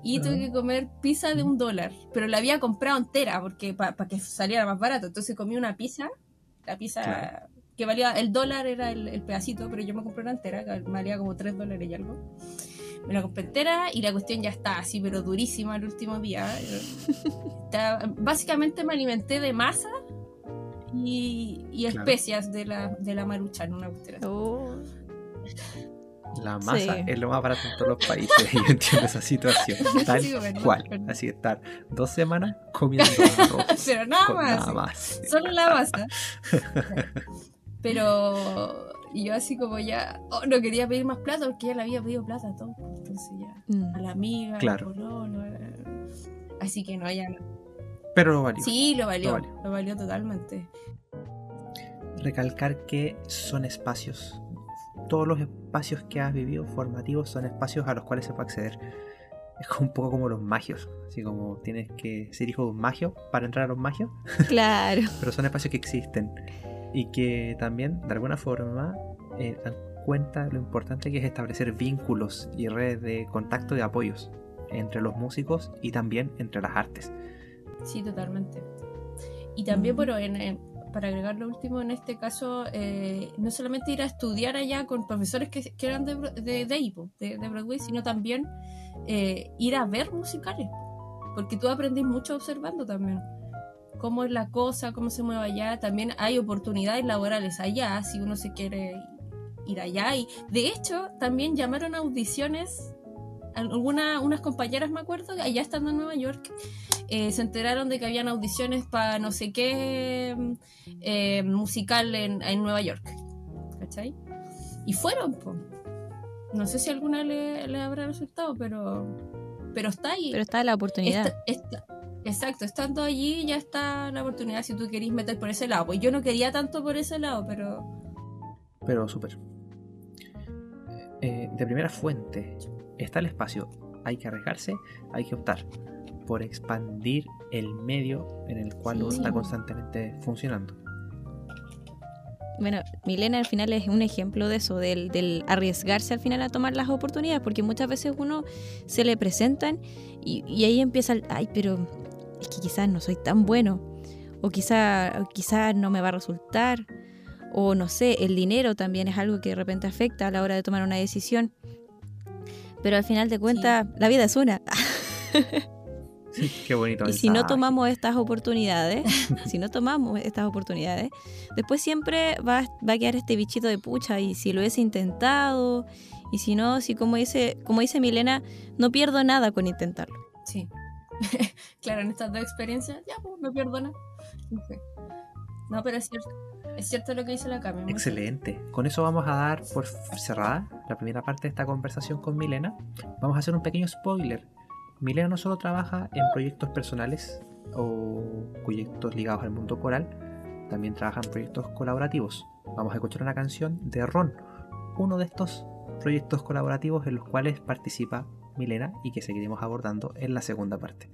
[SPEAKER 4] Y tuve que comer pizza de un dólar. Pero la había comprado entera porque para que saliera más barato. Entonces comí una pizza. La pizza
[SPEAKER 3] Claro.
[SPEAKER 4] que valía. El dólar era el, el pedacito, pero yo me compré una entera. Que valía como tres dólares y algo. Me la compré entera y la cuestión ya está así, pero durísima el último día. (laughs) Está- básicamente me alimenté de masa y, y
[SPEAKER 3] Claro.
[SPEAKER 4] especias de la, de la maruchan, una cuestión.
[SPEAKER 1] Oh.
[SPEAKER 3] La masa
[SPEAKER 1] Sí.
[SPEAKER 3] es lo más barato en todos los países. (laughs) Yo entiendo esa situación. (laughs) Tal
[SPEAKER 4] Sí, bueno,
[SPEAKER 3] cual.
[SPEAKER 4] bueno.
[SPEAKER 3] Así estar dos semanas comiendo arroz. (laughs)
[SPEAKER 4] Pero nada más.
[SPEAKER 3] Nada más.
[SPEAKER 4] Solo la masa. Pero y yo así como ya oh, no quería pedir más plata porque ya le había pedido plata a todo. Entonces ya
[SPEAKER 1] Mm.
[SPEAKER 4] a la amiga,
[SPEAKER 3] Claro.
[SPEAKER 4] al eh. así que no, ya no.
[SPEAKER 3] Pero lo valió.
[SPEAKER 4] Sí, lo valió,
[SPEAKER 3] Lo valió.
[SPEAKER 4] lo valió totalmente.
[SPEAKER 3] Recalcar que son espacios. Todos los espacios que has vivido formativos son espacios a los cuales se puede acceder. Es un poco como los magios. Así como tienes que ser hijo de un magio para entrar a los magios.
[SPEAKER 1] Claro. (laughs)
[SPEAKER 3] pero son espacios que existen y que también de alguna forma eh, dan cuenta lo importante que es establecer vínculos y redes de contacto y de apoyos entre los músicos y también entre las artes.
[SPEAKER 4] Sí, totalmente. Y también,
[SPEAKER 1] Mm.
[SPEAKER 4] bueno, en- en- para agregar lo último, en este caso, eh, no solamente ir a estudiar allá con profesores que, eran de, de, de, de, Broadway, sino también eh, ir a ver musicales. porque tú aprendís mucho observando también. Cómo es la cosa, cómo se mueve allá. También hay oportunidades laborales allá, si uno se quiere ir allá. Y de hecho, también llamaron audiciones algunas unas compañeras me acuerdo allá estando en Nueva York eh, se enteraron de que habían audiciones para no sé qué eh, musical en, en, Nueva York ¿cachai? y fueron po. no sé si alguna le, le, habrá resultado pero pero está ahí
[SPEAKER 1] pero está la oportunidad
[SPEAKER 4] está, está, exacto estando allí ya está la oportunidad si tú querís meter por ese lado pues yo no quería tanto por ese lado pero
[SPEAKER 5] pero súper eh, de primera fuente está el espacio, hay que arriesgarse, hay que optar por expandir el medio en el cual uno está constantemente funcionando.
[SPEAKER 1] Bueno, Milena al final es un ejemplo de eso, del, del, arriesgarse al final a tomar las oportunidades, porque muchas veces uno se le presentan y, y ahí empieza el, ay, pero es que quizás no soy tan bueno, o quizás quizá no me va a resultar, o no sé, el dinero también es algo que de repente afecta a la hora de tomar una decisión. Pero al final de cuentas, sí. la vida es una. (laughs)
[SPEAKER 5] Sí, qué bonito.
[SPEAKER 1] Y si no tomamos estas oportunidades, (laughs) si no tomamos estas oportunidades, después siempre va, va, a quedar este bichito de pucha. Y si lo hubiese intentado, y si no, si como dice, como dice Milena, no pierdo nada con intentarlo.
[SPEAKER 4] Sí. (laughs) claro, en estas dos experiencias, ya, pues, no pierdo nada. No, pero es cierto. Es cierto lo que dice la Cami.
[SPEAKER 5] Excelente. Con eso vamos a dar por cerrada la primera parte de esta conversación con Milena. Vamos a hacer un pequeño spoiler. Milena no solo trabaja en proyectos personales o proyectos ligados al mundo coral, también trabaja en proyectos colaborativos. Vamos a escuchar una canción de Ron, uno de estos proyectos colaborativos en los cuales participa Milena y que seguiremos abordando en la segunda parte.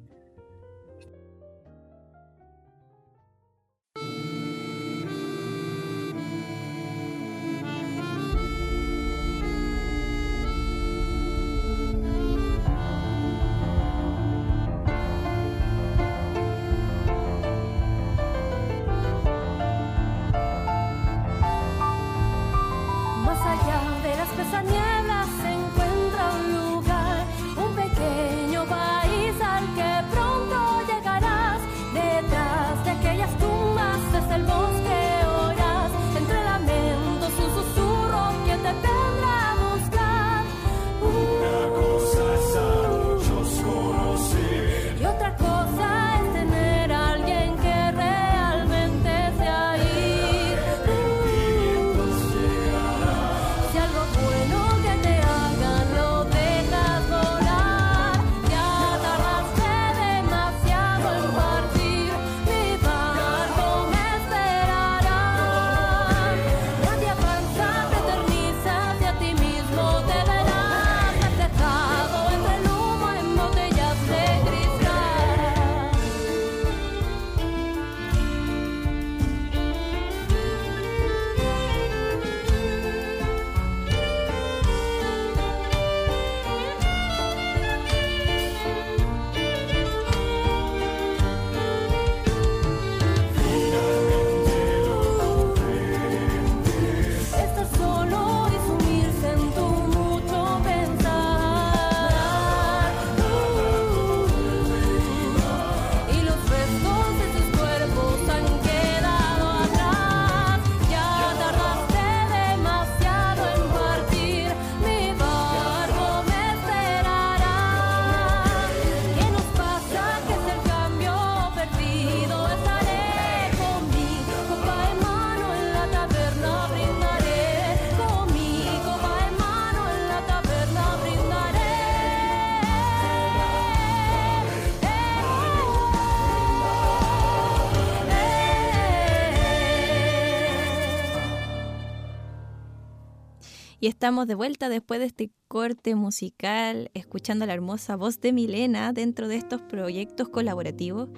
[SPEAKER 1] Y estamos de vuelta después de este corte musical, escuchando la hermosa voz de Milena dentro de estos proyectos colaborativos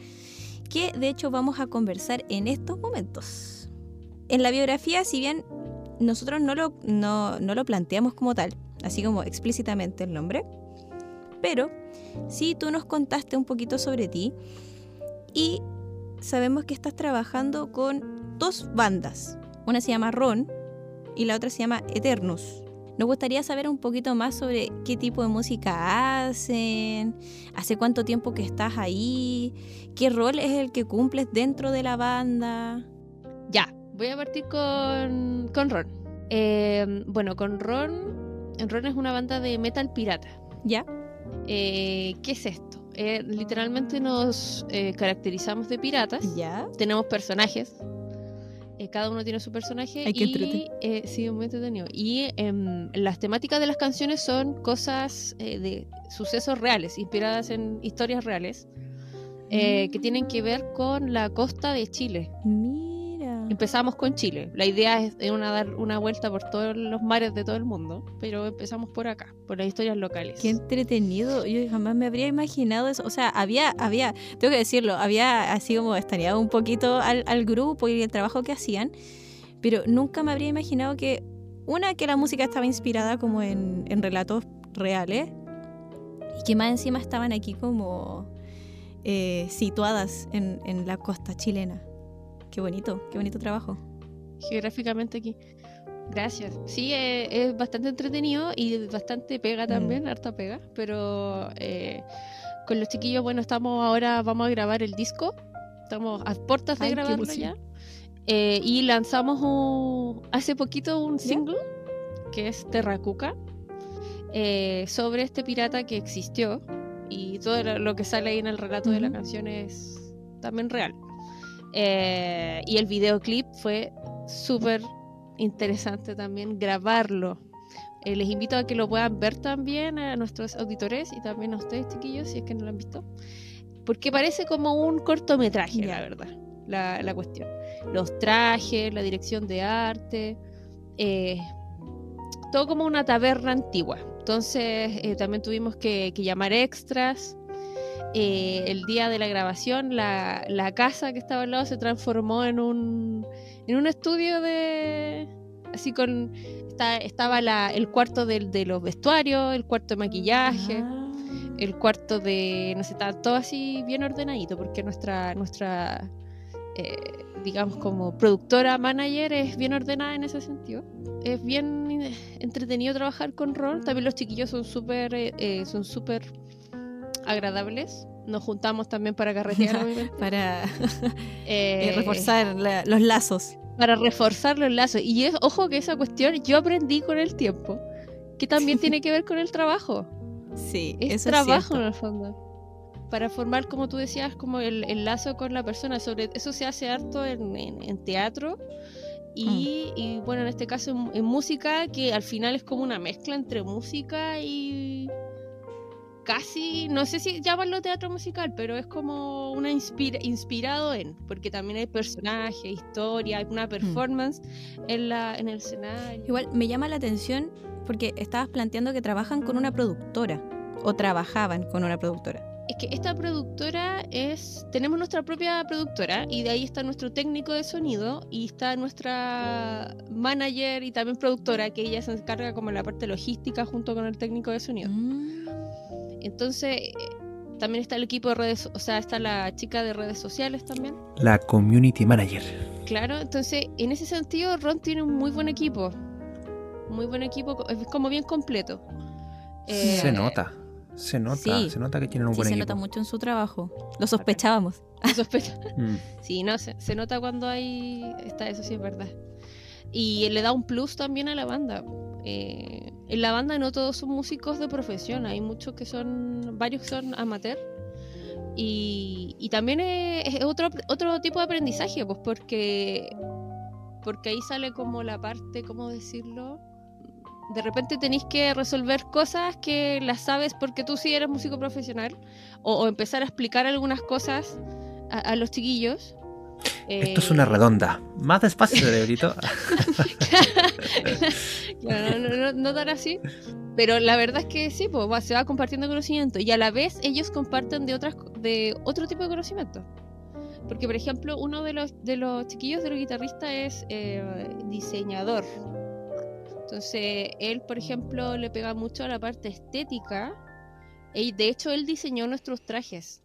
[SPEAKER 1] que de hecho vamos a conversar en estos momentos. En la biografía, si bien nosotros no lo, no, no lo planteamos como tal, así como explícitamente el nombre, pero sí tú nos contaste un poquito sobre ti y sabemos que estás trabajando con dos bandas. Una se llama Ron y la otra se llama Eternus. Nos gustaría saber un poquito más sobre qué tipo de música hacen, hace cuánto tiempo que estás ahí, qué rol es el que cumples dentro de la banda.
[SPEAKER 4] Ya, voy a partir con, con Ron. Eh, bueno, con Ron, Ron es una banda de metal pirata.
[SPEAKER 1] ¿Ya?
[SPEAKER 4] Eh, ¿Qué es esto? Eh, literalmente nos eh, caracterizamos de piratas.
[SPEAKER 1] ¿Ya?
[SPEAKER 4] Tenemos personajes. Eh, cada uno tiene su personaje.
[SPEAKER 1] Ay, qué
[SPEAKER 4] y eh, sí, muy entretenido. Y em, las temáticas de las canciones son cosas eh, de sucesos reales, inspiradas en historias reales, eh, que tienen que ver con la costa de Chile.
[SPEAKER 1] Mira.
[SPEAKER 4] Empezamos con Chile. La idea es una, dar una vuelta por todos los mares de todo el mundo, pero empezamos por acá, por las historias locales.
[SPEAKER 1] Qué entretenido. Yo jamás me habría imaginado eso. O sea, había, había, tengo que decirlo, había así como estaneado un poquito al, al grupo y el trabajo que hacían, pero nunca me habría imaginado que, una, que la música estaba inspirada como en, en relatos reales y que más encima estaban aquí como eh, situadas en la costa chilena. Qué bonito, qué bonito trabajo.
[SPEAKER 4] geográficamente aquí. Gracias. Sí, eh, es bastante entretenido y bastante pega también, harta pega. Pero eh, con los chiquillos, bueno, estamos ahora, vamos a grabar el disco. Estamos a puertas de
[SPEAKER 1] Ay,
[SPEAKER 4] grabarlo ya. Eh, y lanzamos un- hace poquito un single que es Terracuca eh, sobre este pirata que existió. Y todo lo- que sale ahí en el relato de la canción es también real. Eh, y el videoclip fue súper interesante también grabarlo. Eh, les invito a que lo puedan ver también a nuestros auditores y también a ustedes, chiquillos, si es que no lo han visto. Porque parece como un cortometraje,
[SPEAKER 1] Ya.
[SPEAKER 4] la verdad, la, la cuestión. Los trajes, la dirección de arte, eh, todo como una taberna antigua. Entonces eh, también tuvimos que, que llamar extras. Eh, el día de la grabación, la, la casa que estaba al lado se transformó en un, en un estudio de... Así con... está- estaba la- el cuarto del- de, los vestuarios, el cuarto de maquillaje,
[SPEAKER 1] Ah.
[SPEAKER 4] el cuarto de... No sé, estaba todo así bien ordenadito porque nuestra... nuestra eh, digamos como productora, manager, es bien ordenada en ese sentido. Es bien entretenido trabajar con Ron. También los chiquillos son súper eh, eh, son súper agradables. Nos juntamos también para carretear. (laughs)
[SPEAKER 1] Para (laughs)
[SPEAKER 4] Eh,
[SPEAKER 1] reforzar la- los lazos.
[SPEAKER 4] para reforzar los lazos. Y es, ojo que esa cuestión yo aprendí con el tiempo, que también (laughs) tiene que ver con el trabajo.
[SPEAKER 1] Sí,
[SPEAKER 4] Es
[SPEAKER 1] eso
[SPEAKER 4] trabajo
[SPEAKER 1] cierto.
[SPEAKER 4] en el fondo. Para formar, como tú decías, como el, el lazo con la persona. Sobre eso se hace harto en, en- en teatro. Y,
[SPEAKER 1] Mm.
[SPEAKER 4] y, bueno, en este caso en, en música, que al final es como una mezcla entre música y casi, no sé si llamarlo teatro musical, pero es como una inspira, inspirado en, porque también hay personajes, historia, hay
[SPEAKER 1] Mm.
[SPEAKER 4] una performance en, la, en el escenario.
[SPEAKER 1] Igual me llama la atención porque estabas planteando que trabajan con una productora o trabajaban con una productora.
[SPEAKER 4] Es que esta productora es. Tenemos nuestra propia productora y de ahí está nuestro técnico de sonido y está nuestra manager y también productora, que ella se encarga como la parte logística junto con el técnico de sonido.
[SPEAKER 1] Mm.
[SPEAKER 4] Entonces, eh, también está el equipo de redes, o sea, está la chica de redes sociales también.
[SPEAKER 3] La community manager.
[SPEAKER 4] Claro, entonces, en ese sentido, Ron tiene un muy buen equipo. Muy buen equipo, es como bien completo. Eh,
[SPEAKER 3] Se nota. Se nota.
[SPEAKER 1] sí.
[SPEAKER 3] Se nota que tienen un
[SPEAKER 1] Sí,
[SPEAKER 3] buen
[SPEAKER 1] se
[SPEAKER 3] equipo.
[SPEAKER 1] nota mucho en su trabajo. Lo sospechábamos.
[SPEAKER 4] no sospecha. (laughs) (laughs)
[SPEAKER 3] Mm.
[SPEAKER 4] Sí, no, se, se nota cuando hay. Está, eso sí es verdad. Y le da un plus también a la banda. Eh, en la banda no todos son músicos de profesión, hay muchos que son. varios que son amateur. Y, y también es, otro, otro tipo de aprendizaje, pues porque. Porque ahí sale como la parte, ¿cómo decirlo? De repente tenéis que resolver cosas que las sabes porque tú sí eres músico profesional. O, empezar a explicar algunas cosas a los chiquillos.
[SPEAKER 3] Esto es
[SPEAKER 4] Eh,
[SPEAKER 3] una redonda. Más despacio, (laughs) cerebrito.
[SPEAKER 4] Claro, no, no, tan así. Pero la verdad es que sí, pues, va- se va compartiendo conocimiento. Y a la vez ellos comparten de otras de otro tipo de conocimiento. Porque, por ejemplo, uno de los, de los chiquillos de los guitarristas es eh, diseñador. Entonces, él, por ejemplo, le pega mucho a la parte estética. Y de hecho, él diseñó nuestros trajes.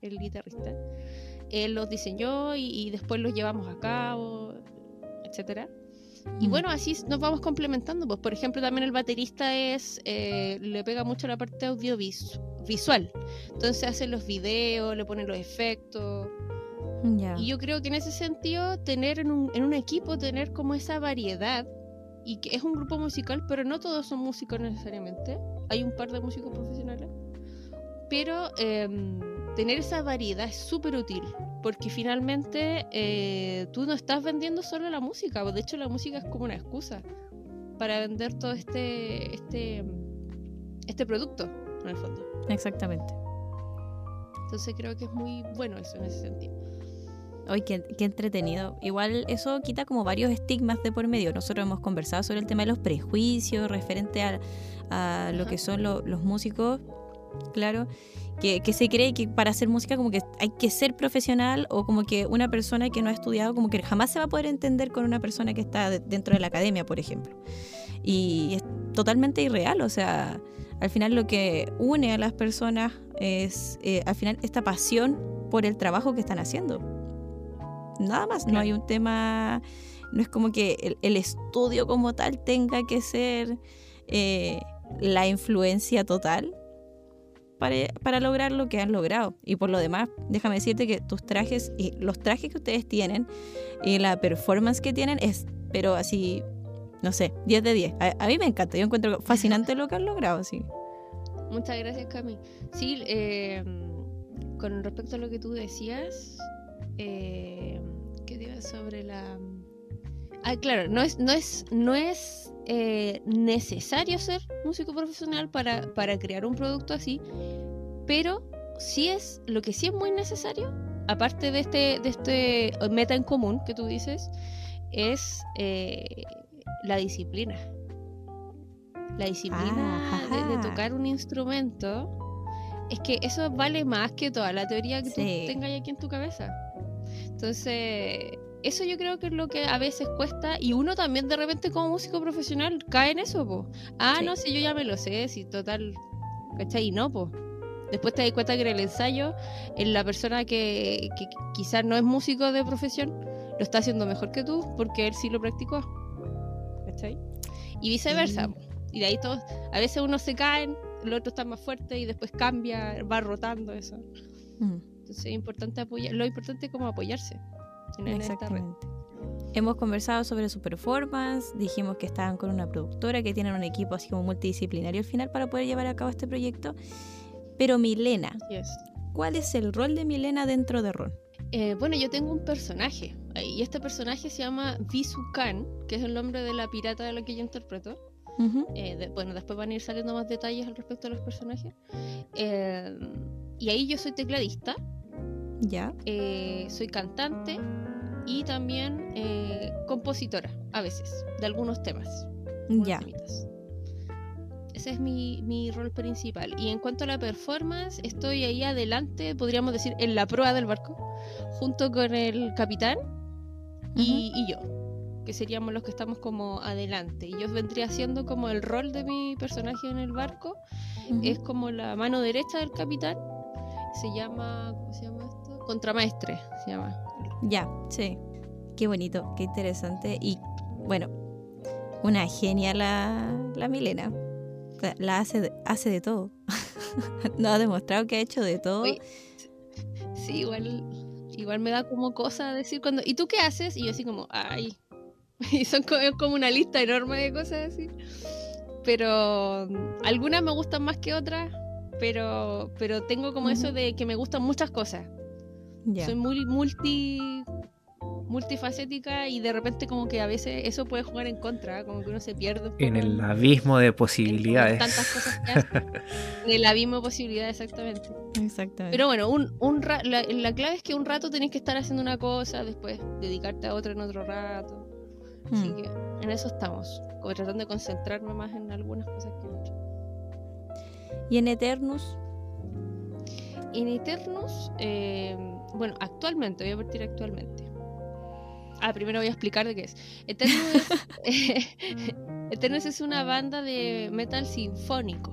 [SPEAKER 4] El guitarrista. Él los diseñó y, y después los llevamos a cabo, etcétera. Y
[SPEAKER 1] Mm.
[SPEAKER 4] bueno, así nos vamos complementando. Pues, por ejemplo, también el baterista es eh, le pega mucho la parte audiovisual. Entonces hace los videos, le pone los efectos. Y yo creo que en ese sentido, tener en un, en un equipo, tener como esa variedad, y que es un grupo musical, pero no todos son músicos necesariamente. Hay un par de músicos profesionales. Pero em, tener esa variedad es súper útil, porque finalmente eh, tú no estás vendiendo solo la música, de hecho la música es como una excusa para vender todo este, este, este producto, en el fondo.
[SPEAKER 1] Exactamente.
[SPEAKER 4] Entonces creo que es muy bueno eso en ese sentido.
[SPEAKER 1] Hoy qué, qué entretenido. Igual eso quita como varios estigmas de por medio. Nosotros hemos conversado sobre el tema de los prejuicios referente a, a lo que son lo- los músicos, claro, que, que se cree que para hacer música como que hay que ser profesional o como que una persona que no ha estudiado como que jamás se va a poder entender con una persona que está de- dentro de la academia, por ejemplo. Y es totalmente irreal, o sea, al final lo que une a las personas es eh, al final esta pasión por el trabajo que están haciendo. Nada más, no hay un tema, no es como que el, el estudio como tal tenga que ser eh, la influencia total para, lograr lo que han logrado. Y por lo demás, déjame decirte que tus trajes y los trajes que ustedes tienen y la performance que tienen es, pero así, no sé, 10 de 10. A, a mí me encanta, yo encuentro fascinante lo que han logrado, sí.
[SPEAKER 4] Muchas gracias, Cami. Sí, eh, con respecto a lo que tú decías, eh, ¿qué iba sobre la... Ah, claro, no es, no es, no es eh, necesario ser músico profesional para, para crear un producto así, pero sí es, lo que sí es muy necesario, aparte de este, de este meta en común que tú dices, es eh, la disciplina. La disciplina
[SPEAKER 1] Ah,
[SPEAKER 4] de, tocar un instrumento, es que eso vale más que toda la teoría que
[SPEAKER 1] Sí.
[SPEAKER 4] tú tengas aquí en tu cabeza. Entonces, eso yo creo que es lo que a veces cuesta y uno también de repente como músico profesional cae en eso, po. Ah,
[SPEAKER 1] Sí.
[SPEAKER 4] no, si yo ya me lo sé, si total, ¿cachai? Y no, po. Después te das cuenta que en el ensayo, en la persona que, que quizás no es músico de profesión, lo está haciendo mejor que tú porque él sí lo practicó. ¿Cachai? Y viceversa. Po. Y de ahí todos, a veces unos se caen, el otro está más fuerte y después cambia, va rotando eso.
[SPEAKER 1] Mm.
[SPEAKER 4] Entonces es importante apoyar, lo importante es como apoyarse en, en esta red.
[SPEAKER 1] Exactamente. Hemos conversado sobre su performance, dijimos que estaban con una productora, que tienen un equipo así como multidisciplinario al final para poder llevar a cabo este proyecto. Pero Milena,
[SPEAKER 4] Así es.
[SPEAKER 1] ¿cuál es el rol de Milena dentro de Ron?
[SPEAKER 4] Eh, bueno, yo tengo un personaje eh, y este personaje se llama Visu Khan, que es el nombre de la pirata de la que yo interpreto.
[SPEAKER 1] Ujú.
[SPEAKER 4] Eh, de- bueno, después van a ir saliendo más detalles al respecto de los personajes. Eh, y ahí yo soy tecladista,
[SPEAKER 1] Ya,
[SPEAKER 4] eh, soy cantante y también eh, compositora, a veces, de algunos temas.
[SPEAKER 1] ya.
[SPEAKER 4] temitas. Ese es mi, mi rol principal. Y en cuanto a la performance, estoy ahí adelante, podríamos decir, en la proa del barco, junto con el capitán y, y yo, que seríamos los que estamos como adelante. Y yo vendría siendo como el rol de mi personaje en el barco, es como la mano derecha del capitán. Se llama, ¿cómo se llama? Contramaestre, se llama.
[SPEAKER 1] Ya, sí. Qué bonito, qué interesante. Y bueno, una genia la, la Milena. La- La hace de, hace de todo. (laughs) Nos ha demostrado que ha hecho de todo.
[SPEAKER 4] Sí, igual, igual me da como cosa decir cuando, ¿y tú qué haces? Y yo así como, ay. (laughs) Y son como, como una lista enorme de cosas así. Pero algunas me gustan más que otras, pero, pero tengo como eso de que me gustan muchas cosas.
[SPEAKER 1] Ya.
[SPEAKER 4] Soy muy multi multifacética y de repente como que a veces eso puede jugar en contra, como que uno se pierde.
[SPEAKER 3] En el abismo de posibilidades.
[SPEAKER 4] tantas cosas que hace. En el abismo de posibilidades, exactamente.
[SPEAKER 1] Exactamente.
[SPEAKER 4] Pero bueno, un, un ra- la, la clave es que un rato tenés que estar haciendo una cosa, después dedicarte a otra en otro rato. Así
[SPEAKER 1] Mm.
[SPEAKER 4] que en eso estamos, como tratando de concentrarme más en algunas cosas que en otras.
[SPEAKER 1] Y en Eternus,
[SPEAKER 4] En Eternus, eh, bueno, actualmente, voy a partir actualmente. Ah, primero voy a explicar de qué es. Eternus es, (laughs) Eternus es una banda de metal sinfónico,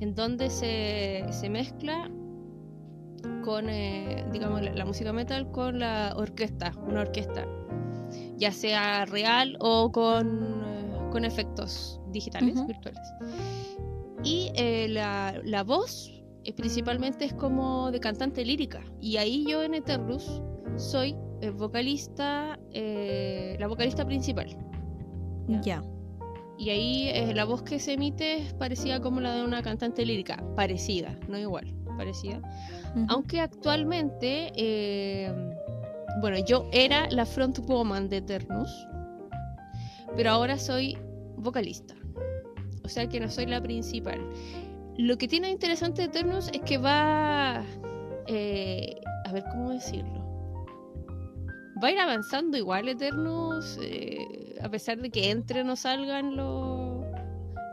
[SPEAKER 4] en donde se, se mezcla con, eh, digamos, la, la música metal con la orquesta, una orquesta. ya sea real o con, eh, con efectos digitales, virtuales. Y eh, la, la voz eh, principalmente es como de cantante lírica. Y ahí yo en Eternus soy vocalista, eh, la vocalista principal. Ya. Y ahí eh, la voz que se emite es parecida como la de una cantante lírica. Parecida, no igual, parecida. Aunque actualmente, eh, bueno, yo era la frontwoman de Eternus, pero ahora soy vocalista. O sea que no soy la principal. Lo que tiene interesante de Eternus es que va... eh, a ver cómo decirlo. Va a ir avanzando igual Eternus, eh, a pesar de que entren o salgan los,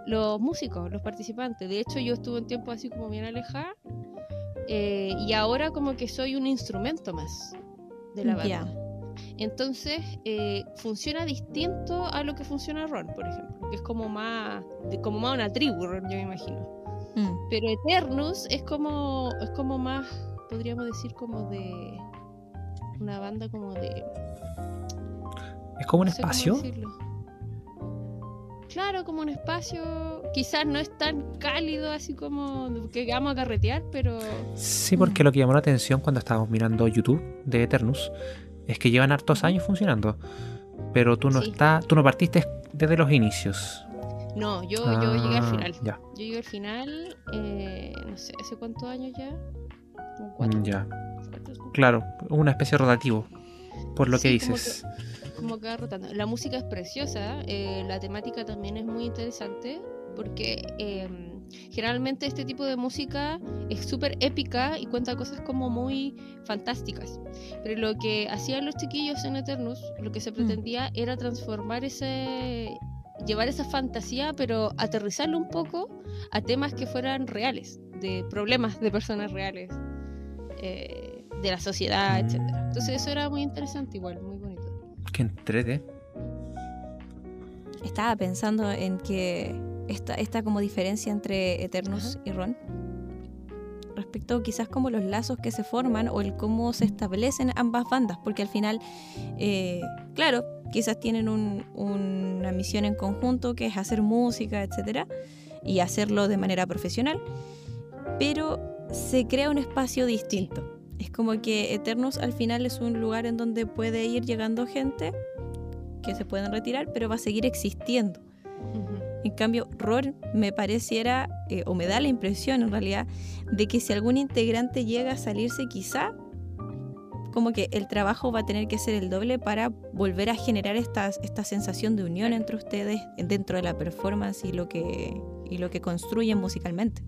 [SPEAKER 4] los músicos, los participantes. De hecho, yo estuve un tiempo así como bien alejada. eh, y ahora como que soy un instrumento más de la banda. Entonces, eh, funciona distinto a lo que funciona Ron, por ejemplo, que es como más, de- como más una tribu, Ron, yo me imagino.
[SPEAKER 1] Mm.
[SPEAKER 4] Pero Eternus es como, es como más, podríamos decir, como de una banda como de...
[SPEAKER 3] Es como un
[SPEAKER 4] no sé cómo
[SPEAKER 3] espacio.
[SPEAKER 4] Claro, como un espacio, quizás no es tan cálido así como que vamos a carretear, pero
[SPEAKER 3] Sí, porque lo que llamó la atención cuando estábamos mirando YouTube de Eternus es que llevan hartos años funcionando. Pero tú no
[SPEAKER 4] Sí.
[SPEAKER 3] estás, tú no partiste desde los inicios.
[SPEAKER 4] No, yo, yo llegué al
[SPEAKER 3] Ah,
[SPEAKER 4] final.
[SPEAKER 3] Ya,
[SPEAKER 4] Yo llegué al final, eh, no sé, ¿hace cuántos años ya? Como cuatro,
[SPEAKER 3] ya.
[SPEAKER 4] cuatro.
[SPEAKER 3] Claro, una especie de rotativo. Por lo que
[SPEAKER 4] como
[SPEAKER 3] dices.
[SPEAKER 4] como que rotando. La música es preciosa, eh, la temática también es muy interesante, porque eh, generalmente este tipo de música es súper épica y cuenta cosas como muy fantásticas. Pero lo que hacían los chiquillos en Eternus, lo que se pretendía era transformar ese llevar esa fantasía, pero aterrizarlo un poco a temas que fueran reales, de problemas de personas reales, eh, de la sociedad,
[SPEAKER 3] Mm.
[SPEAKER 4] etcétera. Entonces eso era muy interesante igual, muy bonito.
[SPEAKER 3] Que entrete.
[SPEAKER 1] Estaba pensando en que esta, esta como diferencia entre Eternus y Ron respecto quizás como los lazos que se forman o el cómo se establecen ambas bandas, porque al final, eh, claro, quizás tienen un- una misión en conjunto que es hacer música, etcétera, y hacerlo de manera profesional, pero se crea un espacio distinto. Es como que Eternus al final es un lugar en donde puede ir llegando gente que se pueden retirar, pero va a seguir existiendo. En cambio, Ron me pareciera, eh, o me da la impresión en realidad, de que si algún integrante llega a salirse, quizá como que el trabajo va a tener que ser el doble para volver a generar esta, esta sensación de unión entre ustedes dentro de la performance y lo que, y lo que construyen musicalmente.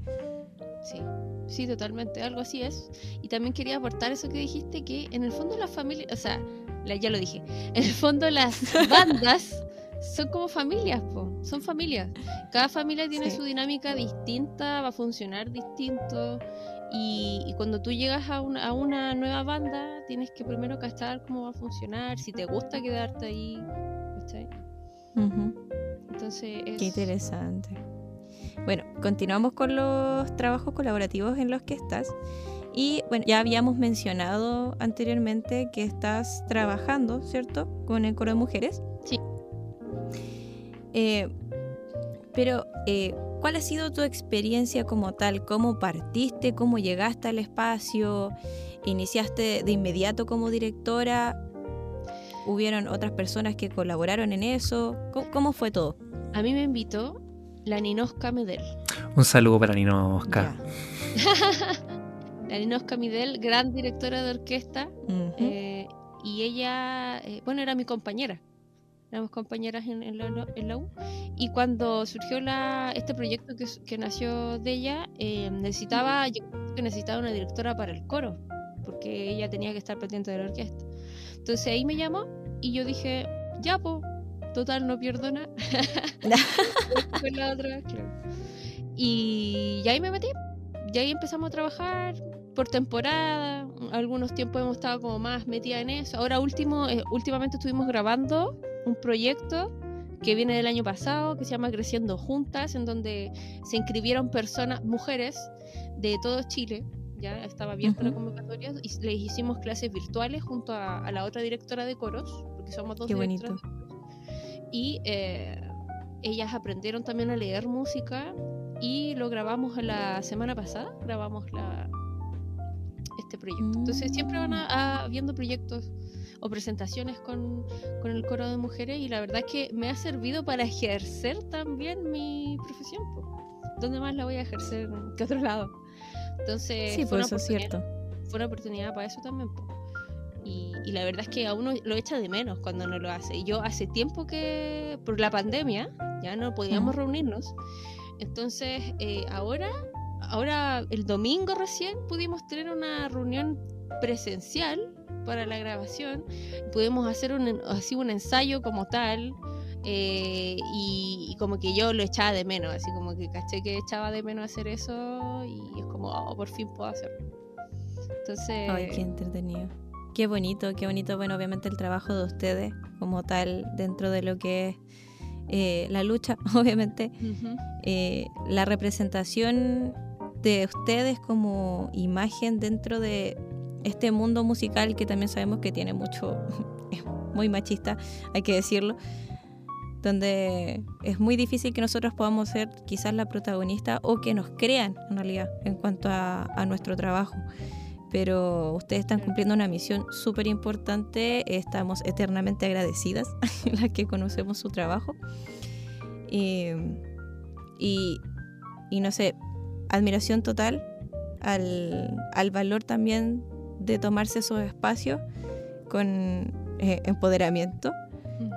[SPEAKER 4] Sí, sí, totalmente, algo así es. Y también quería aportar eso que dijiste, que en el fondo las familias, o sea, ya lo dije, en el fondo las (laughs) bandas son como familias, po, son familias. Cada familia tiene
[SPEAKER 1] Sí.
[SPEAKER 4] su dinámica distinta, va a funcionar distinto. Y, y cuando tú llegas a una, a una nueva banda, tienes que primero cachar cómo va a funcionar, si te gusta quedarte ahí. ¿cachai? Entonces es...
[SPEAKER 1] Qué interesante. Bueno, continuamos con los trabajos colaborativos en los que estás. Y bueno, ya habíamos mencionado anteriormente que estás trabajando, ¿cierto? Con el coro de mujeres. Eh, pero, eh, ¿cuál ha sido tu experiencia como tal? ¿Cómo partiste? ¿Cómo llegaste al espacio? ¿Iniciaste de inmediato como directora? ¿Hubieron otras personas que colaboraron en eso? ¿Cómo, cómo fue todo?
[SPEAKER 4] A mí me invitó la Ninosca Medel.
[SPEAKER 3] Un saludo para Nino Oscar. (laughs)
[SPEAKER 4] La Ninosca Medel, gran directora de orquesta. Eh, y ella, eh, bueno, era mi compañera. Éramos compañeras en, en la, en la U. Y cuando surgió la, este proyecto que, que nació de ella, eh, necesitaba, yo creo que necesitaba una directora para el coro, porque ella tenía que estar pendiente de la orquesta. Entonces ahí me llamó y yo dije, ya, po, total, no pierdo nada. (laughs) La otra, claro. Y, y ahí me metí. Y ahí empezamos a trabajar por temporada. Algunos tiempos hemos estado como más metida en eso. Ahora último, eh, últimamente estuvimos grabando un proyecto que viene del año pasado, que se llama Creciendo Juntas, en donde se inscribieron personas, mujeres de todo Chile. Ya estaba abierta la
[SPEAKER 1] Ujú.
[SPEAKER 4] convocatoria y les hicimos clases virtuales junto a, a la otra directora de coros porque somos dos
[SPEAKER 1] Qué
[SPEAKER 4] coros. Y eh, ellas aprendieron también a leer música y lo grabamos la semana pasada, grabamos la, este proyecto. Entonces siempre van a, a- viendo proyectos o presentaciones con, con el coro de mujeres y la verdad es que me ha servido para ejercer también mi profesión. ¿Dónde más la voy a ejercer que otro lado? Entonces,
[SPEAKER 1] Sí,
[SPEAKER 4] fue
[SPEAKER 1] pues
[SPEAKER 4] una
[SPEAKER 1] eso es
[SPEAKER 4] oportunidad-
[SPEAKER 1] cierto.
[SPEAKER 4] fue una oportunidad para eso también. Y, y la verdad es que a uno lo echa de menos cuando no lo hace. Y Yo hace tiempo que, por la pandemia, ya no podíamos reunirnos. Entonces, eh, ahora, ahora el domingo recién pudimos tener una reunión presencial para la grabación. Pudimos hacer un, así un ensayo como tal. eh, y, y como que yo lo echaba de menos, así como que caché que echaba de menos hacer eso y es como, oh, por fin puedo hacerlo. Entonces,
[SPEAKER 1] Ay, qué entretenido. Qué bonito, qué bonito. Bueno, obviamente el trabajo de ustedes como tal dentro de lo que es eh, la lucha, (laughs) obviamente. eh, la representación de ustedes como imagen dentro de este mundo musical que también sabemos que tiene mucho, (laughs) es muy machista, hay que decirlo, donde es muy difícil que nosotros podamos ser quizás la protagonista o que nos crean en realidad en cuanto a, nuestro trabajo. Pero ustedes están cumpliendo una misión súper importante, estamos eternamente agradecidas (laughs) las que conocemos su trabajo. Eh, y, y no sé, admiración total al, al valor también de tomarse esos espacios con eh, empoderamiento,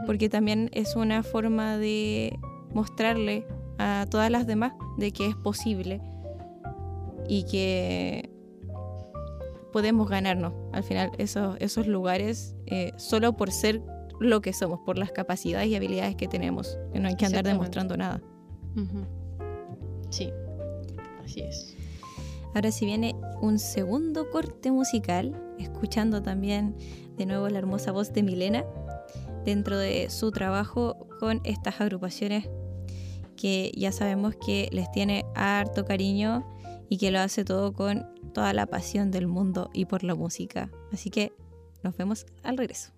[SPEAKER 1] porque también es una forma de mostrarle a todas las demás de que es posible y que podemos ganarnos al final esos, esos lugares eh, solo por ser lo que somos, por las capacidades y habilidades que tenemos, que no hay que andar demostrando nada.
[SPEAKER 4] Sí,
[SPEAKER 1] Ahora si viene un segundo corte musical, escuchando también de nuevo la hermosa voz de Milena dentro de su trabajo con estas agrupaciones que ya sabemos que les tiene harto cariño y que lo hace todo con toda la pasión del mundo y por la música. Así que nos vemos al regreso.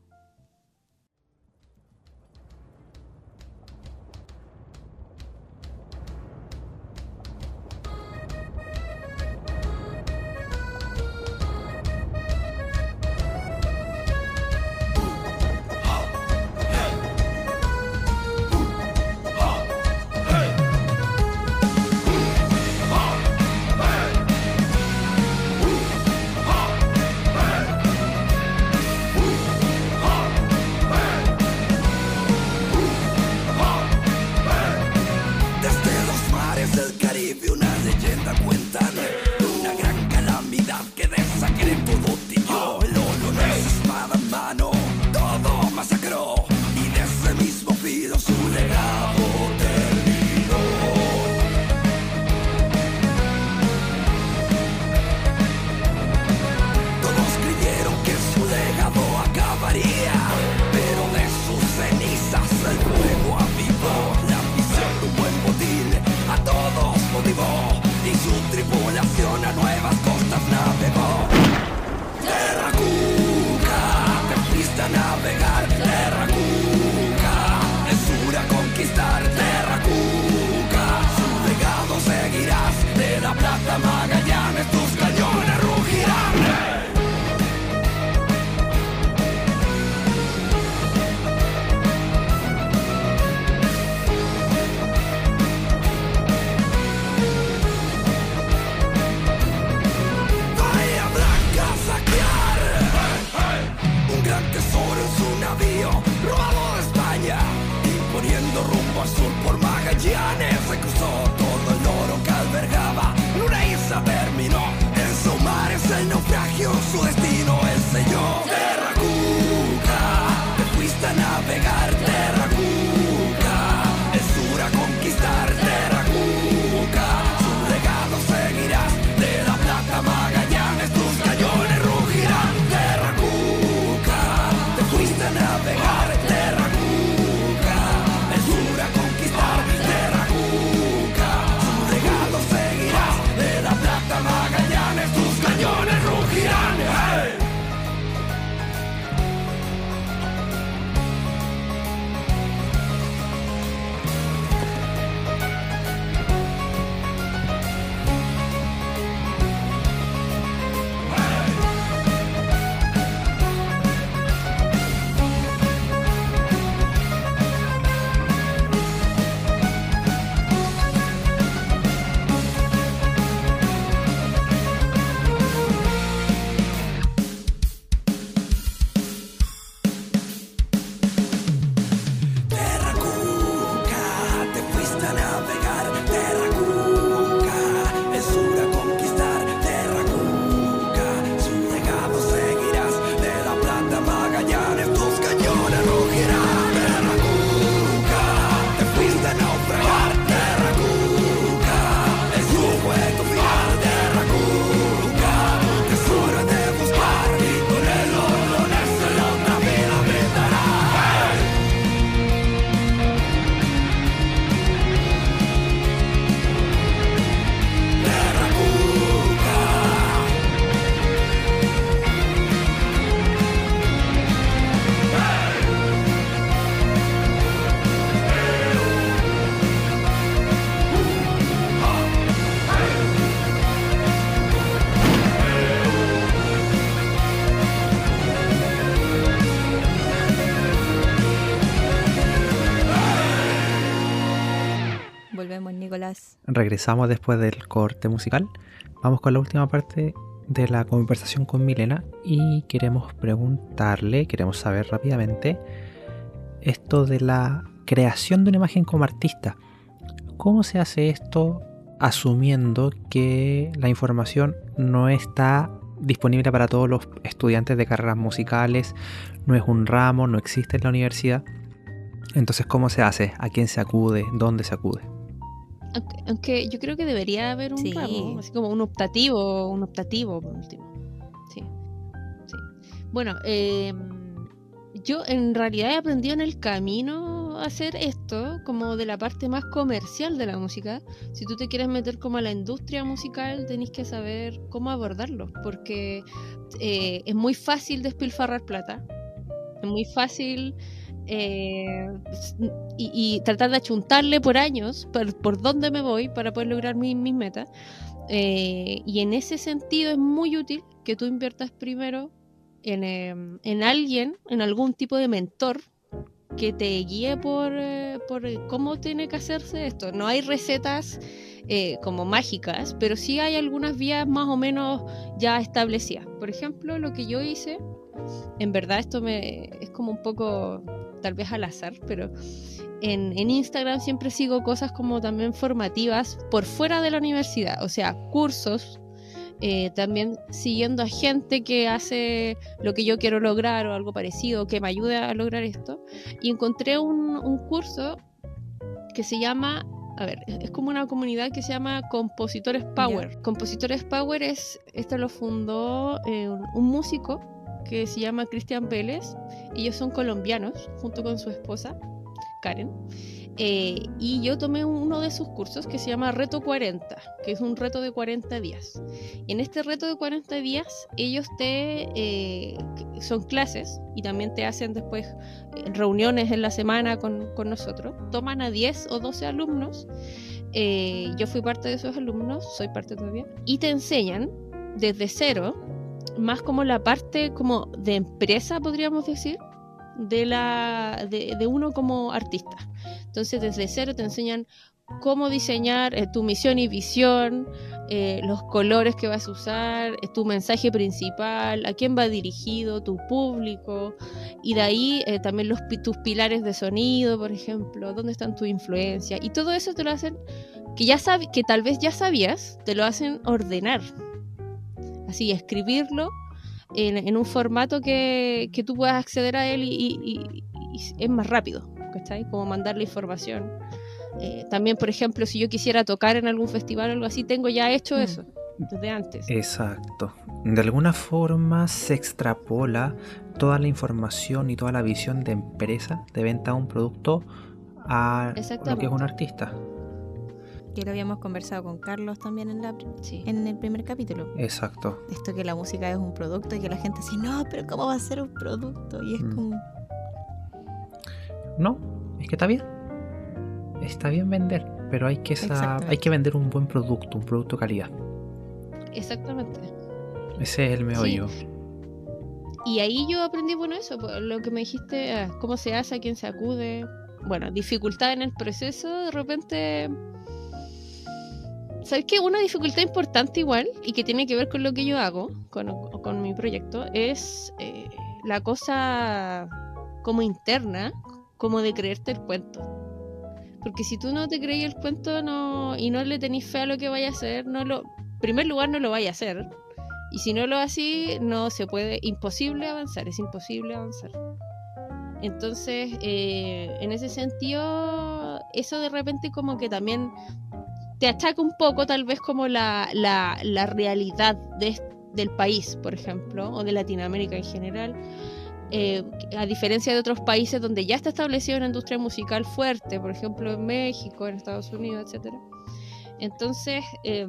[SPEAKER 3] Regresamos después del corte musical. Vamos con la última parte de la conversación con Milena y queremos preguntarle, queremos saber rápidamente esto de la creación de una imagen como artista. ¿Cómo se hace esto asumiendo que la información no está disponible para todos los estudiantes de carreras musicales, no es un ramo, no existe en la universidad? Entonces, ¿cómo se hace? ¿A quién se acude? ¿Dónde se acude?
[SPEAKER 4] Aunque, aunque yo creo que debería haber un
[SPEAKER 1] Sí.
[SPEAKER 4] ramo, así como un optativo, un optativo por último. Sí. sí. Bueno, eh, yo en realidad he aprendido en el camino a hacer esto, como de la parte más comercial de la música. Si tú te quieres meter como a la industria musical, tenés que saber cómo abordarlo, porque eh, es muy fácil despilfarrar plata. Es muy fácil eh, y, tratar de achuntarle por años por, por dónde me voy para poder lograr mi- mis metas. Eh, y en ese sentido es muy útil que tú inviertas primero en, em, en alguien, en algún tipo de mentor que te guíe por, eh, por cómo tiene que hacerse esto. No hay recetas como mágicas, pero sí hay algunas vías más o menos ya establecidas. Por ejemplo, lo que yo hice, en verdad esto me es como un poco tal vez al azar, pero en, en Instagram siempre sigo cosas como también formativas por fuera de la universidad, o sea, cursos, eh, también siguiendo a gente que hace lo que yo quiero lograr o algo parecido, que me ayude a lograr esto. Y encontré un, un curso que se llama, a ver, es como una comunidad que se llama Compositores Power. Compositores Power es, esto lo fundó eh, un, un músico que se llama Cristian Vélez. Ellos son colombianos, junto con su esposa, Karen. Eh, y yo tomé uno de sus cursos que se llama Reto 40, que es un reto de 40 días. En este reto de 40 días, ellos te eh, son clases y también te hacen después eh, reuniones en la semana con, con nosotros. Toman a 10 o 12 alumnos. yo fui parte de esos alumnos, soy parte todavía. Y te enseñan desde cero, más como la parte como de empresa, podríamos decir, de, la, de, uno como artista. Entonces, desde cero te enseñan cómo diseñar eh, tu misión y visión, eh, los colores que vas a usar, eh, tu mensaje principal, a quién va dirigido, tu público, y de ahí eh, también los, tus pilares de sonido, por ejemplo, dónde están tu influencia, y todo eso te lo hacen, que, ya que tal vez ya sabías, te lo hacen ordenar. Así, escribirlo en, en un formato que, que tú puedas acceder a él y, y- es más rápido, ¿cachai? Como mandar la información. Eh, también, por ejemplo, si yo quisiera tocar en algún festival o algo así, tengo ya hecho
[SPEAKER 1] Mm.
[SPEAKER 4] eso desde antes.
[SPEAKER 3] Exacto. De alguna forma se extrapola toda la información y toda la visión de empresa de venta de un producto a lo que es un artista.
[SPEAKER 1] Que lo habíamos conversado con Carlos también en, la,
[SPEAKER 4] Sí.
[SPEAKER 1] en el primer capítulo.
[SPEAKER 3] Exacto.
[SPEAKER 1] Esto que la música es un producto y que la gente dice, no, pero ¿cómo va a ser un producto? Y es
[SPEAKER 3] Mm.
[SPEAKER 1] como,
[SPEAKER 3] No, es que está bien. Está bien vender, pero hay que, hay que vender un buen producto, un producto de calidad.
[SPEAKER 4] Exactamente.
[SPEAKER 3] Ese es el meollo.
[SPEAKER 4] Y ahí yo aprendí, bueno, eso, lo que me dijiste, ah, cómo se hace, a quién se acude. Bueno, dificultad en el proceso, de repente... ¿Sabes qué? Una dificultad importante igual, y que tiene que ver con lo que yo hago, con, con mi proyecto, es eh, la cosa como interna, como de creerte el cuento. Porque si tú no te creí el cuento no, y no le tenés fe a lo que vaya a hacer, no lo, en primer lugar no lo vaya a hacer. Y si no lo así, no se puede, imposible avanzar, es imposible avanzar. Entonces, eh, en ese sentido, eso de repente como que también achaca un poco tal vez como la, la, realidad de, del país, por ejemplo, o de Latinoamérica en general. Eh, a diferencia de otros países donde ya está establecida una industria musical fuerte, por ejemplo en México, en Estados Unidos, etc. Entonces, eh,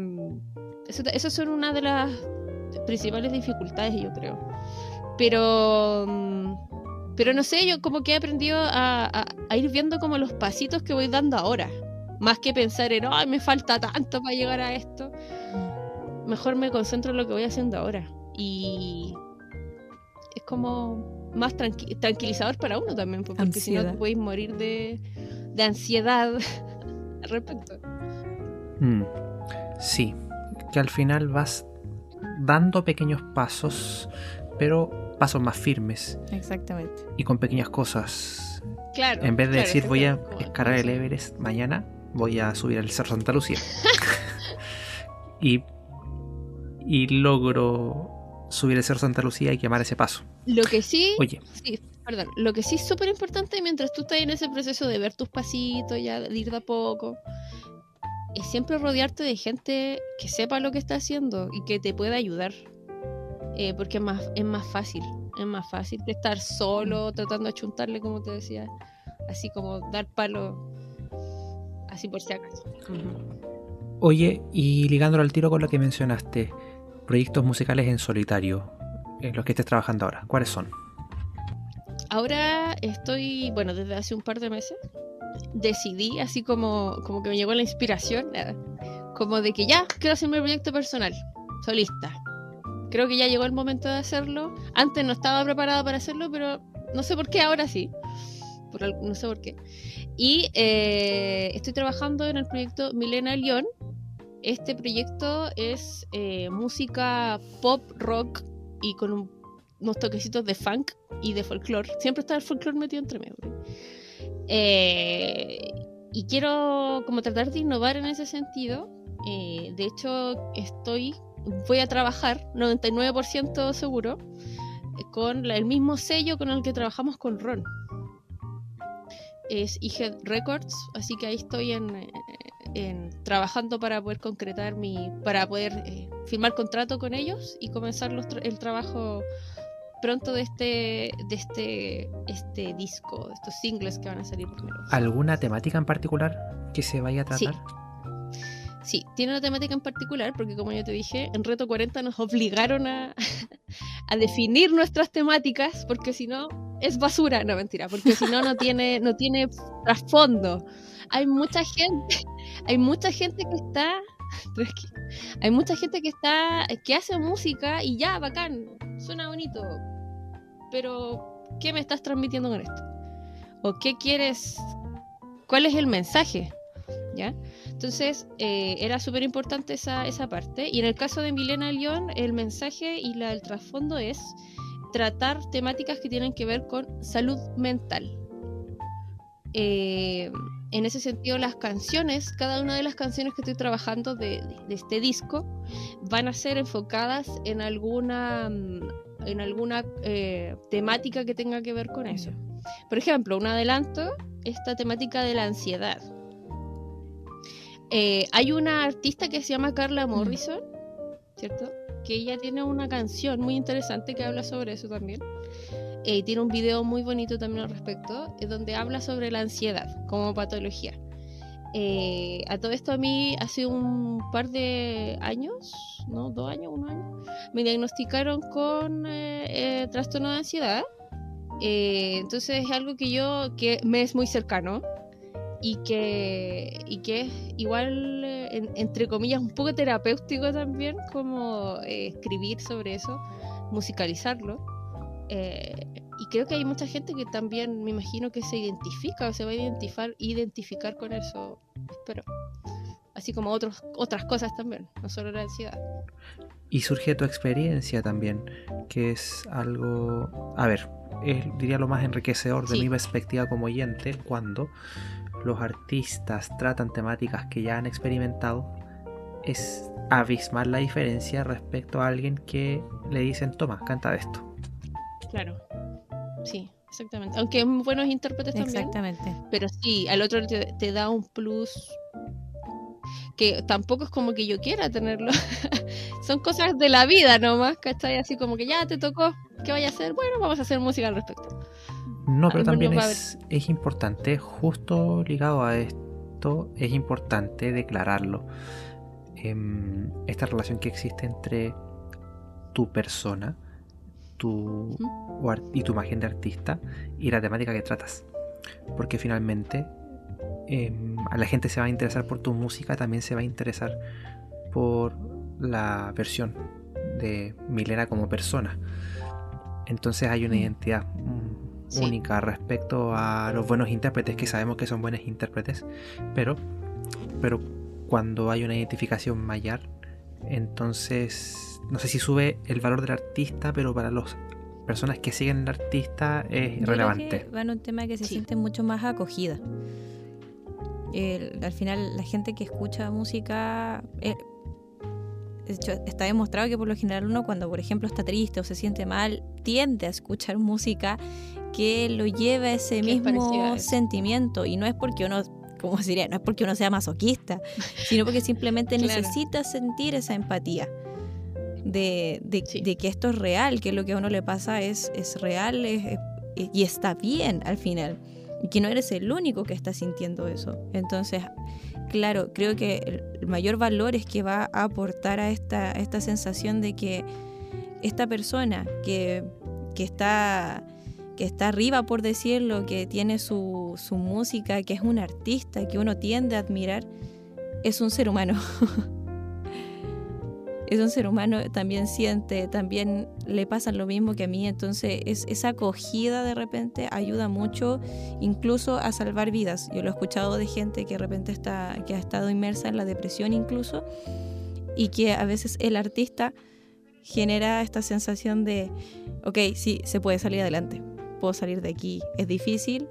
[SPEAKER 4] eso son una de las principales dificultades, yo creo. Pero, mm, pero no sé, yo como que he aprendido a ir viendo como los pasitos que voy dando ahora. Más que pensar en, ay, me falta tanto para llegar a esto. Mejor me concentro en lo que voy haciendo ahora. Y es como más tranqui- tranquilizador para uno también, pues, porque si no te podéis morir de, de ansiedad (laughs) al respecto.
[SPEAKER 3] Mm, Sí, que al final vas dando pequeños pasos, pero pasos más firmes
[SPEAKER 1] Exactamente.
[SPEAKER 3] y con pequeñas cosas.
[SPEAKER 4] Claro.
[SPEAKER 3] En vez de
[SPEAKER 4] claro,
[SPEAKER 3] decir voy a escalar el. Everest mañana, voy a subir al Cerro Santa Lucía. (laughs) y, y logro subir el Cerro Santa Lucía y quemar ese paso.
[SPEAKER 4] Lo que sí,
[SPEAKER 3] Oye,
[SPEAKER 4] sí, perdón, lo que sí es súper importante mientras tú estás en ese proceso de ver tus pasitos, ya de ir de a poco, es siempre rodearte de gente que sepa lo que está haciendo y que te pueda ayudar. Eh, porque es más, es más fácil, es más fácil de estar solo tratando de chuntarle, como te decía, así como dar palo, así por si acaso.
[SPEAKER 3] oye, y ligándolo al tiro con lo que mencionaste, proyectos musicales en solitario, en los que estés trabajando ahora, ¿cuáles son?
[SPEAKER 4] Ahora estoy, bueno, desde hace un par de meses, decidí, así como, como que me llegó la inspiración, como de que ya, quiero hacer mi proyecto personal, solista. Creo que ya llegó el momento de hacerlo. Antes no estaba preparada para hacerlo, pero no sé por qué, ahora sí. Por al- no sé por qué. Y eh, estoy trabajando en el proyecto Milena León. Este proyecto es eh, música pop, rock y con un- unos toquecitos de funk y de folclore. Siempre está el folclore metido entre medio. Eh, y quiero como tratar de innovar en ese sentido. Eh, de hecho, estoy, voy a trabajar 99% seguro eh, con el mismo sello con el que trabajamos con Ron. Es Head Records, así que ahí estoy en, eh, en- trabajando para poder concretar mi, para poder eh, firmar contrato con ellos y comenzar los tra- el trabajo pronto de este, de este, este disco, de estos singles que van a salir primero.
[SPEAKER 3] ¿Alguna temática en particular que se vaya a
[SPEAKER 4] Sí.
[SPEAKER 3] tratar?
[SPEAKER 4] Sí, tiene una temática en particular, porque como yo te dije, en Reto 40 nos obligaron a, (laughs) a definir nuestras temáticas, porque si no, es basura. No, mentira, porque si no, no tiene, no tiene trasfondo. Hay mucha gente, (laughs) hay mucha gente que está. Hay mucha gente que está, que hace música y ya, bacán, suena bonito. Pero, ¿qué me estás transmitiendo con esto? ¿O qué quieres? ¿Cuál es el mensaje? ¿Ya? Entonces, eh, era súper importante esa, esa parte. Y en el caso de Milena León, el mensaje y la, el trasfondo es tratar temáticas que tienen que ver con salud mental. Eh, en ese sentido, las canciones, cada una de las canciones que estoy trabajando de, este disco, van a ser enfocadas en alguna, mm, en alguna eh, temática que tenga que ver con eso. Por ejemplo, un adelanto, esta temática de la ansiedad. Eh, hay una artista que se llama Carla Morrison, ¿cierto? Que ella tiene una canción muy interesante que habla sobre eso también. Eh, tiene un video muy bonito también al respecto, eh, donde habla sobre la ansiedad como patología. Eh, a todo esto a mí hace un par de años, ¿no? Dos años, un año, me diagnosticaron con eh, eh, trastorno de ansiedad. Eh, entonces es algo que yo, que me es muy cercano y que, y que es igual, eh, en- entre comillas, un poco terapéutico también, como eh, escribir sobre eso, musicalizarlo. Eh, y creo que hay mucha gente que también me imagino que se identifica o se va a identificar, identificar con eso, espero. Así como otros, otras cosas también, no solo la ansiedad.
[SPEAKER 3] Y surge tu experiencia también, que es algo, a ver, es, diría lo más enriquecedor de
[SPEAKER 4] Sí.
[SPEAKER 3] mi perspectiva como oyente, cuando los artistas tratan temáticas que ya han experimentado, es abismar la diferencia respecto a alguien que le dicen, toma, canta de esto.
[SPEAKER 4] Claro. Sí, exactamente. Aunque buenos intérpretes también.
[SPEAKER 1] Exactamente.
[SPEAKER 4] Pero sí, al otro te, te da un plus que tampoco es como que yo quiera tenerlo. (laughs) Son cosas de la vida nomás, ¿cachai? Así como que ya te tocó, ¿qué vaya a hacer? Bueno, vamos a hacer música al respecto.
[SPEAKER 3] No, pero también es, es importante, justo ligado a esto, es importante declararlo. Em, esta relación que existe entre tu persona tu, y tu imagen de artista y la temática que tratas. Porque finalmente em, a la gente se va a interesar por tu música, también se va a interesar por la versión de Milena como persona. Entonces hay una
[SPEAKER 1] Mm.
[SPEAKER 3] identidad mm,
[SPEAKER 4] Sí.
[SPEAKER 3] única respecto a los buenos intérpretes, que sabemos que son buenos intérpretes, pero, pero cuando hay una identificación mayor, entonces no sé si sube el valor del artista, pero para las personas que siguen al artista es
[SPEAKER 1] Yo creo
[SPEAKER 3] relevante.
[SPEAKER 1] que va en un tema que se
[SPEAKER 4] Sí.
[SPEAKER 1] siente mucho más acogida. El- al final, la gente que escucha música. eh, de hecho, está demostrado que por lo general uno, cuando por ejemplo está triste o se siente mal, tiende a escuchar música que lo lleva a ese mismo sentimiento. Y no es porque uno, como diría, no es porque uno sea masoquista, (laughs) sino porque simplemente
[SPEAKER 4] Claro.
[SPEAKER 1] necesita sentir esa empatía. De, de-
[SPEAKER 4] Sí.
[SPEAKER 1] de que esto es real, que lo que a uno le pasa es, es real es- es- y está bien al final. Y que no eres el único que está sintiendo eso. Entonces, claro, creo que el- mayor valor es que va a aportar a esta, esta sensación de que esta persona que, que está que está arriba, por decirlo, que tiene su, su música, que es un artista, que uno tiende a admirar, es un ser humano. (laughs) es un ser humano, también siente, también le pasa lo mismo que a mí, entonces es, esa acogida de repente ayuda mucho incluso a salvar vidas. Yo lo he escuchado de gente que de repente está, que ha estado inmersa en la depresión incluso, y que a veces el artista genera esta sensación de, ok, sí, se puede salir adelante, puedo salir de aquí, es difícil,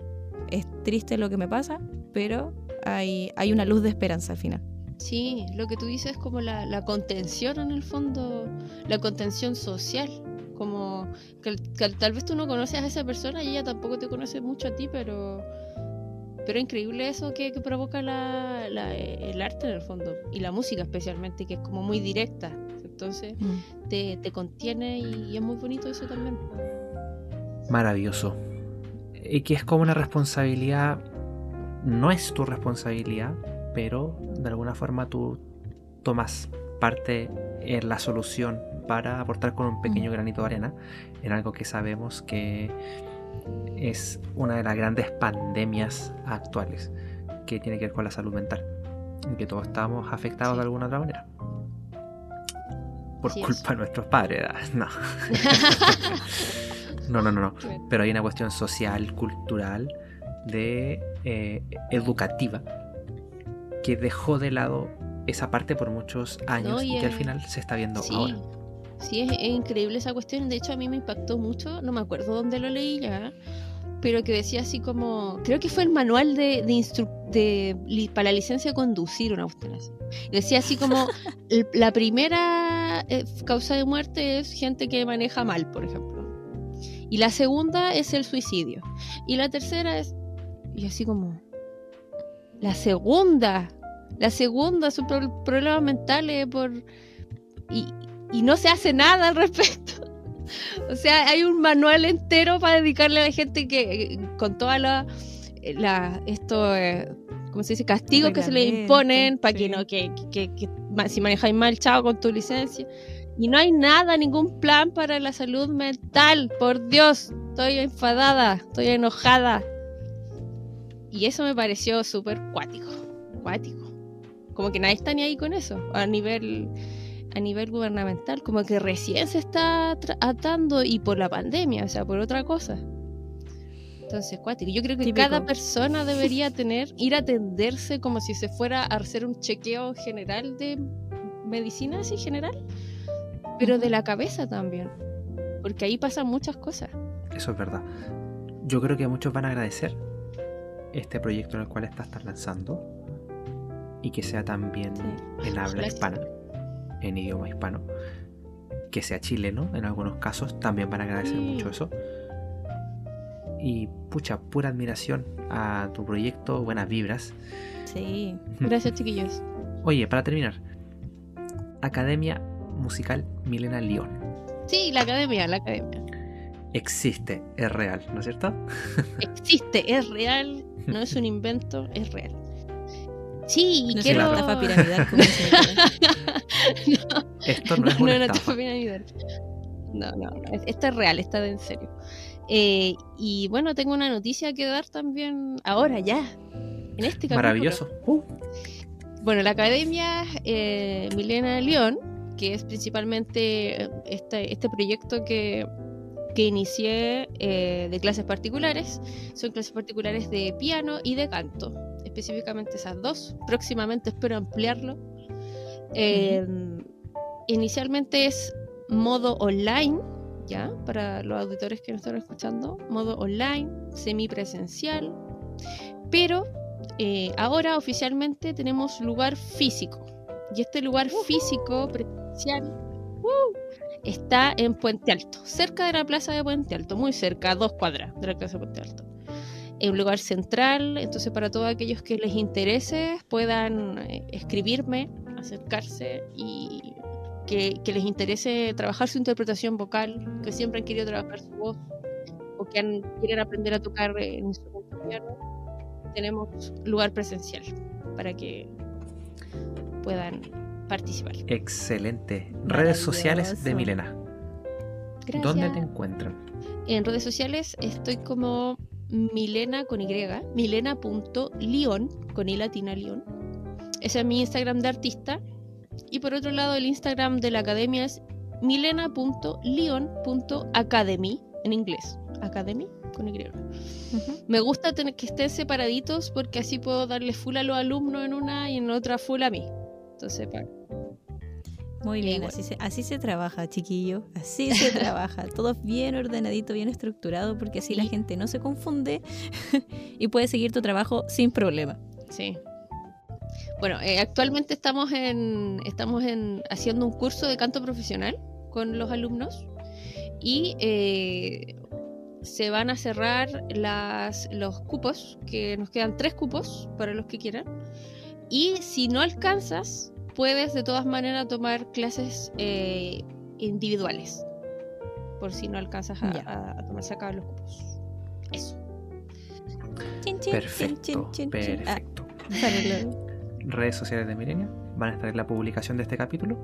[SPEAKER 1] es triste lo que me pasa, pero hay, hay una luz de esperanza al final.
[SPEAKER 4] Sí, lo que tú dices es como la, la contención en el fondo, la contención social. Como que, que tal vez tú no conoces a esa persona y ella tampoco te conoce mucho a ti, pero, pero increíble eso que, que provoca la, la- el arte en el fondo y la música especialmente, que es como muy directa. Entonces te, te contiene y es muy bonito eso también.
[SPEAKER 3] Maravilloso. Y que es como una responsabilidad, no es tu responsabilidad, pero de alguna forma tú tomas parte en la solución para aportar con un pequeño
[SPEAKER 1] Mm.
[SPEAKER 3] granito de arena en algo que sabemos que es una de las grandes pandemias actuales, que tiene que ver con la salud mental, y que todos estamos afectados
[SPEAKER 4] Sí.
[SPEAKER 3] de alguna otra manera. Por culpa de nuestros padres, (laughs) (laughs) no. no, no, no, no pero hay una cuestión social, cultural, de eh, educativa, que dejó de lado esa parte por muchos años
[SPEAKER 4] No,
[SPEAKER 3] y,
[SPEAKER 4] y
[SPEAKER 3] que al final se está viendo
[SPEAKER 4] Sí,
[SPEAKER 3] ahora.
[SPEAKER 4] sí es, es increíble esa cuestión. De hecho, a mí me impactó mucho. No me acuerdo dónde lo leí ya, pero que decía así como. Creo que fue el manual de, de, instru- de li- para la licencia de conducir, una cuestión así. Decía así como: (laughs) la primera eh, causa de muerte es gente que maneja mal, por ejemplo. Y la segunda es el suicidio. Y la tercera es. Y así como. La segunda. La segunda son pro- problemas mentales por. Y, y no se hace nada al respecto. (laughs) O sea, hay un manual entero para dedicarle a la gente que con toda la, la esto eh, ¿cómo se dice? castigos que se le imponen para que no que, que- que si manejáis mal chao con tu licencia. Y no hay nada ningún plan para la salud mental por Dios. Estoy enfadada estoy enojada. Y eso me pareció súper cuático cuático. Como que nadie está ni ahí con eso a nivel a nivel gubernamental, como que recién se está atando y por la pandemia, o sea, por otra cosa. Entonces, cuático. Yo creo que
[SPEAKER 1] Típico.
[SPEAKER 4] cada persona debería tener, ir a atenderse como si se fuera a hacer un chequeo general de medicina, así general, pero de la cabeza también, porque ahí pasan muchas cosas.
[SPEAKER 3] Eso es verdad. Yo creo que muchos van a agradecer este proyecto en el cual estás lanzando y que sea también
[SPEAKER 1] Sí.
[SPEAKER 3] en habla hispana, en idioma hispano, que sea chileno en algunos casos, también van a agradecer
[SPEAKER 4] Sí.
[SPEAKER 3] mucho eso. Y pucha, pura admiración a tu proyecto, buenas vibras.
[SPEAKER 1] Sí. (laughs)
[SPEAKER 4] Gracias, chiquillos.
[SPEAKER 3] Oye, para terminar, Academia Musical Milena León.
[SPEAKER 4] Sí, la academia, la academia.
[SPEAKER 3] Existe, es real, ¿no es cierto? (laughs)
[SPEAKER 4] Existe, es real, no es un invento, es real. Sí, y
[SPEAKER 1] No
[SPEAKER 4] quiero...
[SPEAKER 1] es una estafa (laughs) piramidal como Nicolás.
[SPEAKER 3] Esto no es
[SPEAKER 4] no,
[SPEAKER 3] una
[SPEAKER 4] no,
[SPEAKER 3] estafa.
[SPEAKER 4] estafa piramidal. No, no, no, es- esto es real, está de en serio. Eh, y bueno, tengo una noticia que dar también ahora, ya, en este capítulo.
[SPEAKER 3] Maravilloso. Uh,
[SPEAKER 4] Bueno, la Academia eh, Milena León, que es principalmente eh, este, este proyecto que, que inicié eh, de clases particulares, son clases particulares de piano y de canto, específicamente esas dos. Próximamente espero ampliarlo. Eh, Inicialmente es modo online, ¿ya? Para los auditores que nos están escuchando, modo online, semipresencial, pero eh, ahora oficialmente tenemos lugar físico. Y este lugar físico presencial ¡uh! está en Puente Alto, cerca de la plaza de Puente Alto, muy cerca, a dos cuadras de la plaza de Puente Alto. Es un lugar central, entonces para todos aquellos que les interese puedan eh, escribirme, acercarse y que, que les interese trabajar su interpretación vocal, que siempre han querido trabajar su voz o que han- quieren aprender a tocar eh, en instrumento piano tenemos lugar presencial para que puedan participar.
[SPEAKER 3] excelente. Redes sociales de. Milena.
[SPEAKER 4] Gracias.
[SPEAKER 3] ¿Dónde te encuentran?
[SPEAKER 4] En redes sociales estoy como Milena con Y, milena.lion, con I latina Lion. Ese es mi Instagram de artista. Y por otro lado, el Instagram de la academia es milena.lion.academy, en inglés. Academy con Y.
[SPEAKER 1] Ujú.
[SPEAKER 4] Me gusta tener que estén separaditos porque así puedo darle full a los alumnos en una y en otra full a mí. Entonces, pa-
[SPEAKER 1] Muy bien, así se, así se trabaja, chiquillo. Así se (laughs) trabaja. Todo bien ordenadito, bien estructurado, porque así la gente no se confunde (laughs) y puede seguir tu trabajo sin problema.
[SPEAKER 4] Sí. Bueno, eh, actualmente estamos en estamos en haciendo un curso de canto profesional con los alumnos y eh, se van a cerrar las, los cupos, que nos quedan tres cupos para los que quieran. Y si no alcanzas, puedes de todas maneras tomar clases eh, individuales, por si no alcanzas a, a, a tomar sacar los cupos. Eso.
[SPEAKER 1] Chin, chin,
[SPEAKER 3] Perfecto,
[SPEAKER 1] chin, chin, chin. Ah,
[SPEAKER 3] perfecto.
[SPEAKER 1] lo-
[SPEAKER 3] Redes sociales de Milena van a estar en la publicación de este capítulo.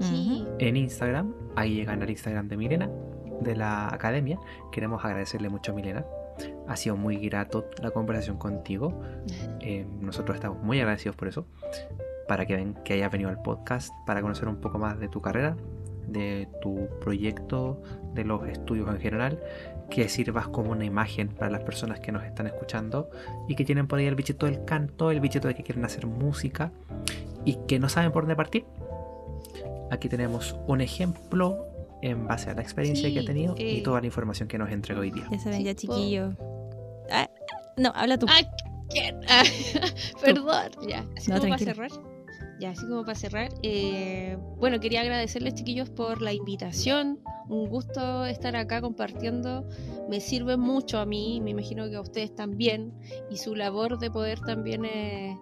[SPEAKER 4] Sí.
[SPEAKER 3] En Instagram, ahí llegan al Instagram de Milena, de la academia. Queremos agradecerle mucho a Milena. Ha sido muy grato la conversación contigo. (laughs) Eh, nosotros estamos muy agradecidos por eso. Para que ven que hayas venido al podcast, para conocer un poco más de tu carrera, de tu proyecto, de los estudios en general, que sirvas como una imagen para las personas que nos están escuchando y que tienen por ahí el bichito del canto, el bichito de que quieren hacer música y que no saben por dónde partir. Aquí tenemos un ejemplo en base a la experiencia
[SPEAKER 4] Sí,
[SPEAKER 3] que ha tenido y
[SPEAKER 4] eh.
[SPEAKER 3] toda la información que nos entregó hoy día.
[SPEAKER 1] Ya saben, ya chiquillo. Ah, no, habla tú.
[SPEAKER 4] Ay, ¿qué? Ah, (laughs) perdón. Ya,
[SPEAKER 1] No,
[SPEAKER 4] como para cerrar. Ya, así como para cerrar. eh, bueno, quería agradecerles, chiquillos, por la invitación. Un gusto estar acá compartiendo. Me sirve mucho a mí, me imagino que a ustedes también. Y su labor de poder también eh,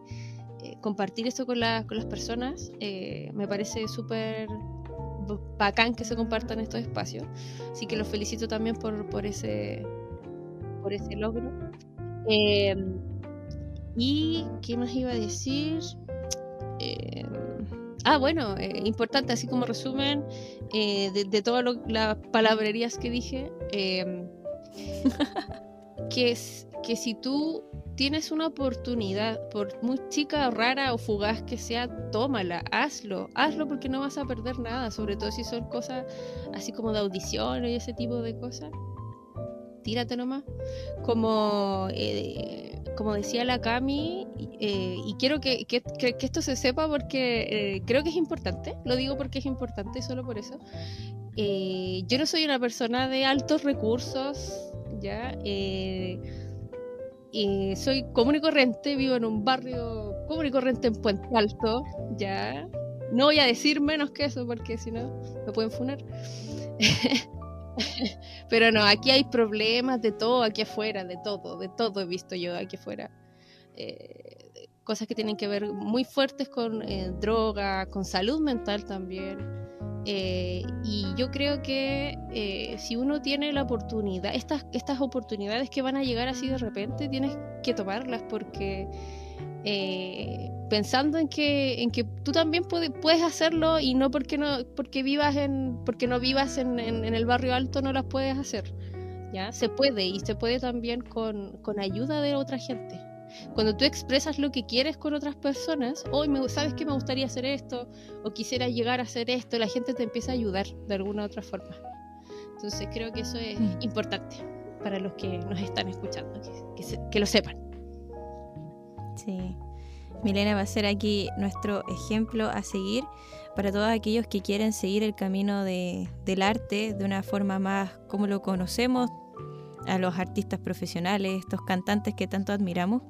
[SPEAKER 4] eh, compartir esto con, la- con las personas. me parece súper bacán que se compartan estos espacios. Así que los felicito también por, por, ese, por ese logro. ¿Y qué más iba a decir? Eh, ah, bueno, eh, importante, así como resumen eh, de, de todas las palabrerías que dije, eh, (laughs) que, es, que si tú tienes una oportunidad, por muy chica, rara o fugaz que sea, tómala, hazlo, hazlo porque no vas a perder nada, sobre todo si son cosas así como de audición y ese tipo de cosas. Tírate nomás. Como, eh, como decía la Cami, eh, y quiero que, que- que- esto se sepa porque eh, creo que es importante, lo digo porque es importante, solo por eso. Eh, yo no soy una persona de altos recursos, ¿ya? Eh, y soy común y corriente, vivo en un barrio común y corriente en Puente Alto, ya. No voy a decir menos que eso porque si no me pueden funar. (laughs) (laughs) Pero no, aquí hay problemas de todo aquí afuera, de todo, de todo he visto yo aquí afuera. Eh, cosas que tienen que ver muy fuertes con eh, droga, con salud mental también. Eh, y yo creo que si uno tiene la oportunidad, estas, estas oportunidades que van a llegar así de repente, tienes que tomarlas porque pensando en que, en que tú también puede- puedes hacerlo y no porque no, porque vivas en, porque no vivas en, en- en el barrio alto no las puedes hacer. ¿ya? Se puede y se puede también con, con ayuda de otra gente. Cuando tú expresas lo que quieres con otras personas, hoy me sabes que me gustaría hacer esto, o quisiera llegar a hacer esto, la gente te empieza a ayudar de alguna u otra forma. Entonces creo que eso es
[SPEAKER 1] Mm.
[SPEAKER 4] importante para los que nos están escuchando, que, que se- que lo sepan.
[SPEAKER 1] Sí. Milena va a ser aquí nuestro ejemplo a seguir para todos aquellos que quieren seguir el camino de- del arte de una forma más como lo conocemos, a los artistas profesionales, estos cantantes que tanto admiramos.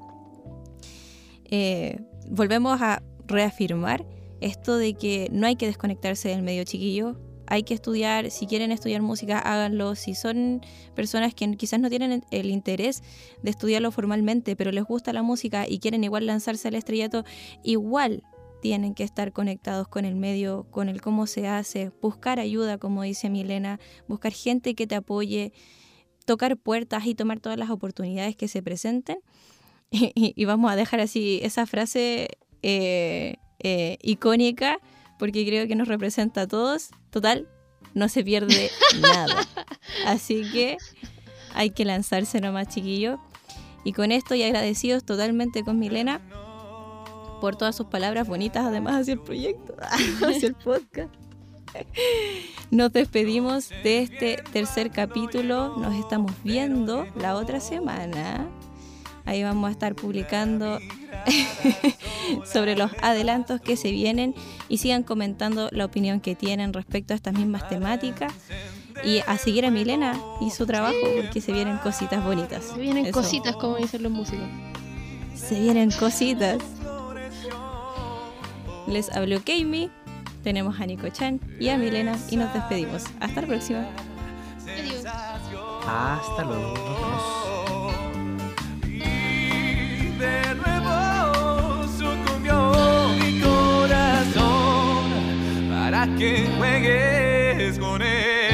[SPEAKER 1] Eh, volvemos a reafirmar esto de que no hay que desconectarse del medio chiquillo, hay que estudiar, si quieren estudiar música, háganlo, si son personas que quizás no tienen el interés de estudiarlo formalmente, pero les gusta la música y quieren igual lanzarse al estrellato, igual tienen que estar conectados con el medio, con el cómo se hace, buscar ayuda, como dice Milena, buscar gente que te apoye, tocar puertas y tomar todas las oportunidades que se presenten. (laughs) Y, vamos a dejar así esa frase eh, eh, icónica, porque creo que nos representa a todos. Total, no se pierde (laughs) nada. Así que hay que lanzarse nomás, chiquillo. Y con esto y agradecidos totalmente con Milena por todas sus palabras bonitas, además hacia el proyecto, (laughs) hacia el podcast. Nos despedimos de este tercer capítulo. Nos estamos viendo la otra semana. Ahí vamos a estar publicando (laughs) sobre los adelantos que se vienen y sigan comentando la opinión que tienen respecto a estas mismas temáticas y a seguir a Milena y su trabajo porque se vienen cositas bonitas.
[SPEAKER 4] Se vienen
[SPEAKER 1] Eso.
[SPEAKER 4] cositas, como dicen los músicos.
[SPEAKER 1] Se vienen cositas. Les habló Keimi, tenemos a Nico Chan y a Milena y nos despedimos. Hasta la próxima.
[SPEAKER 4] Adiós.
[SPEAKER 3] Hasta luego.
[SPEAKER 2] Que juegues con él.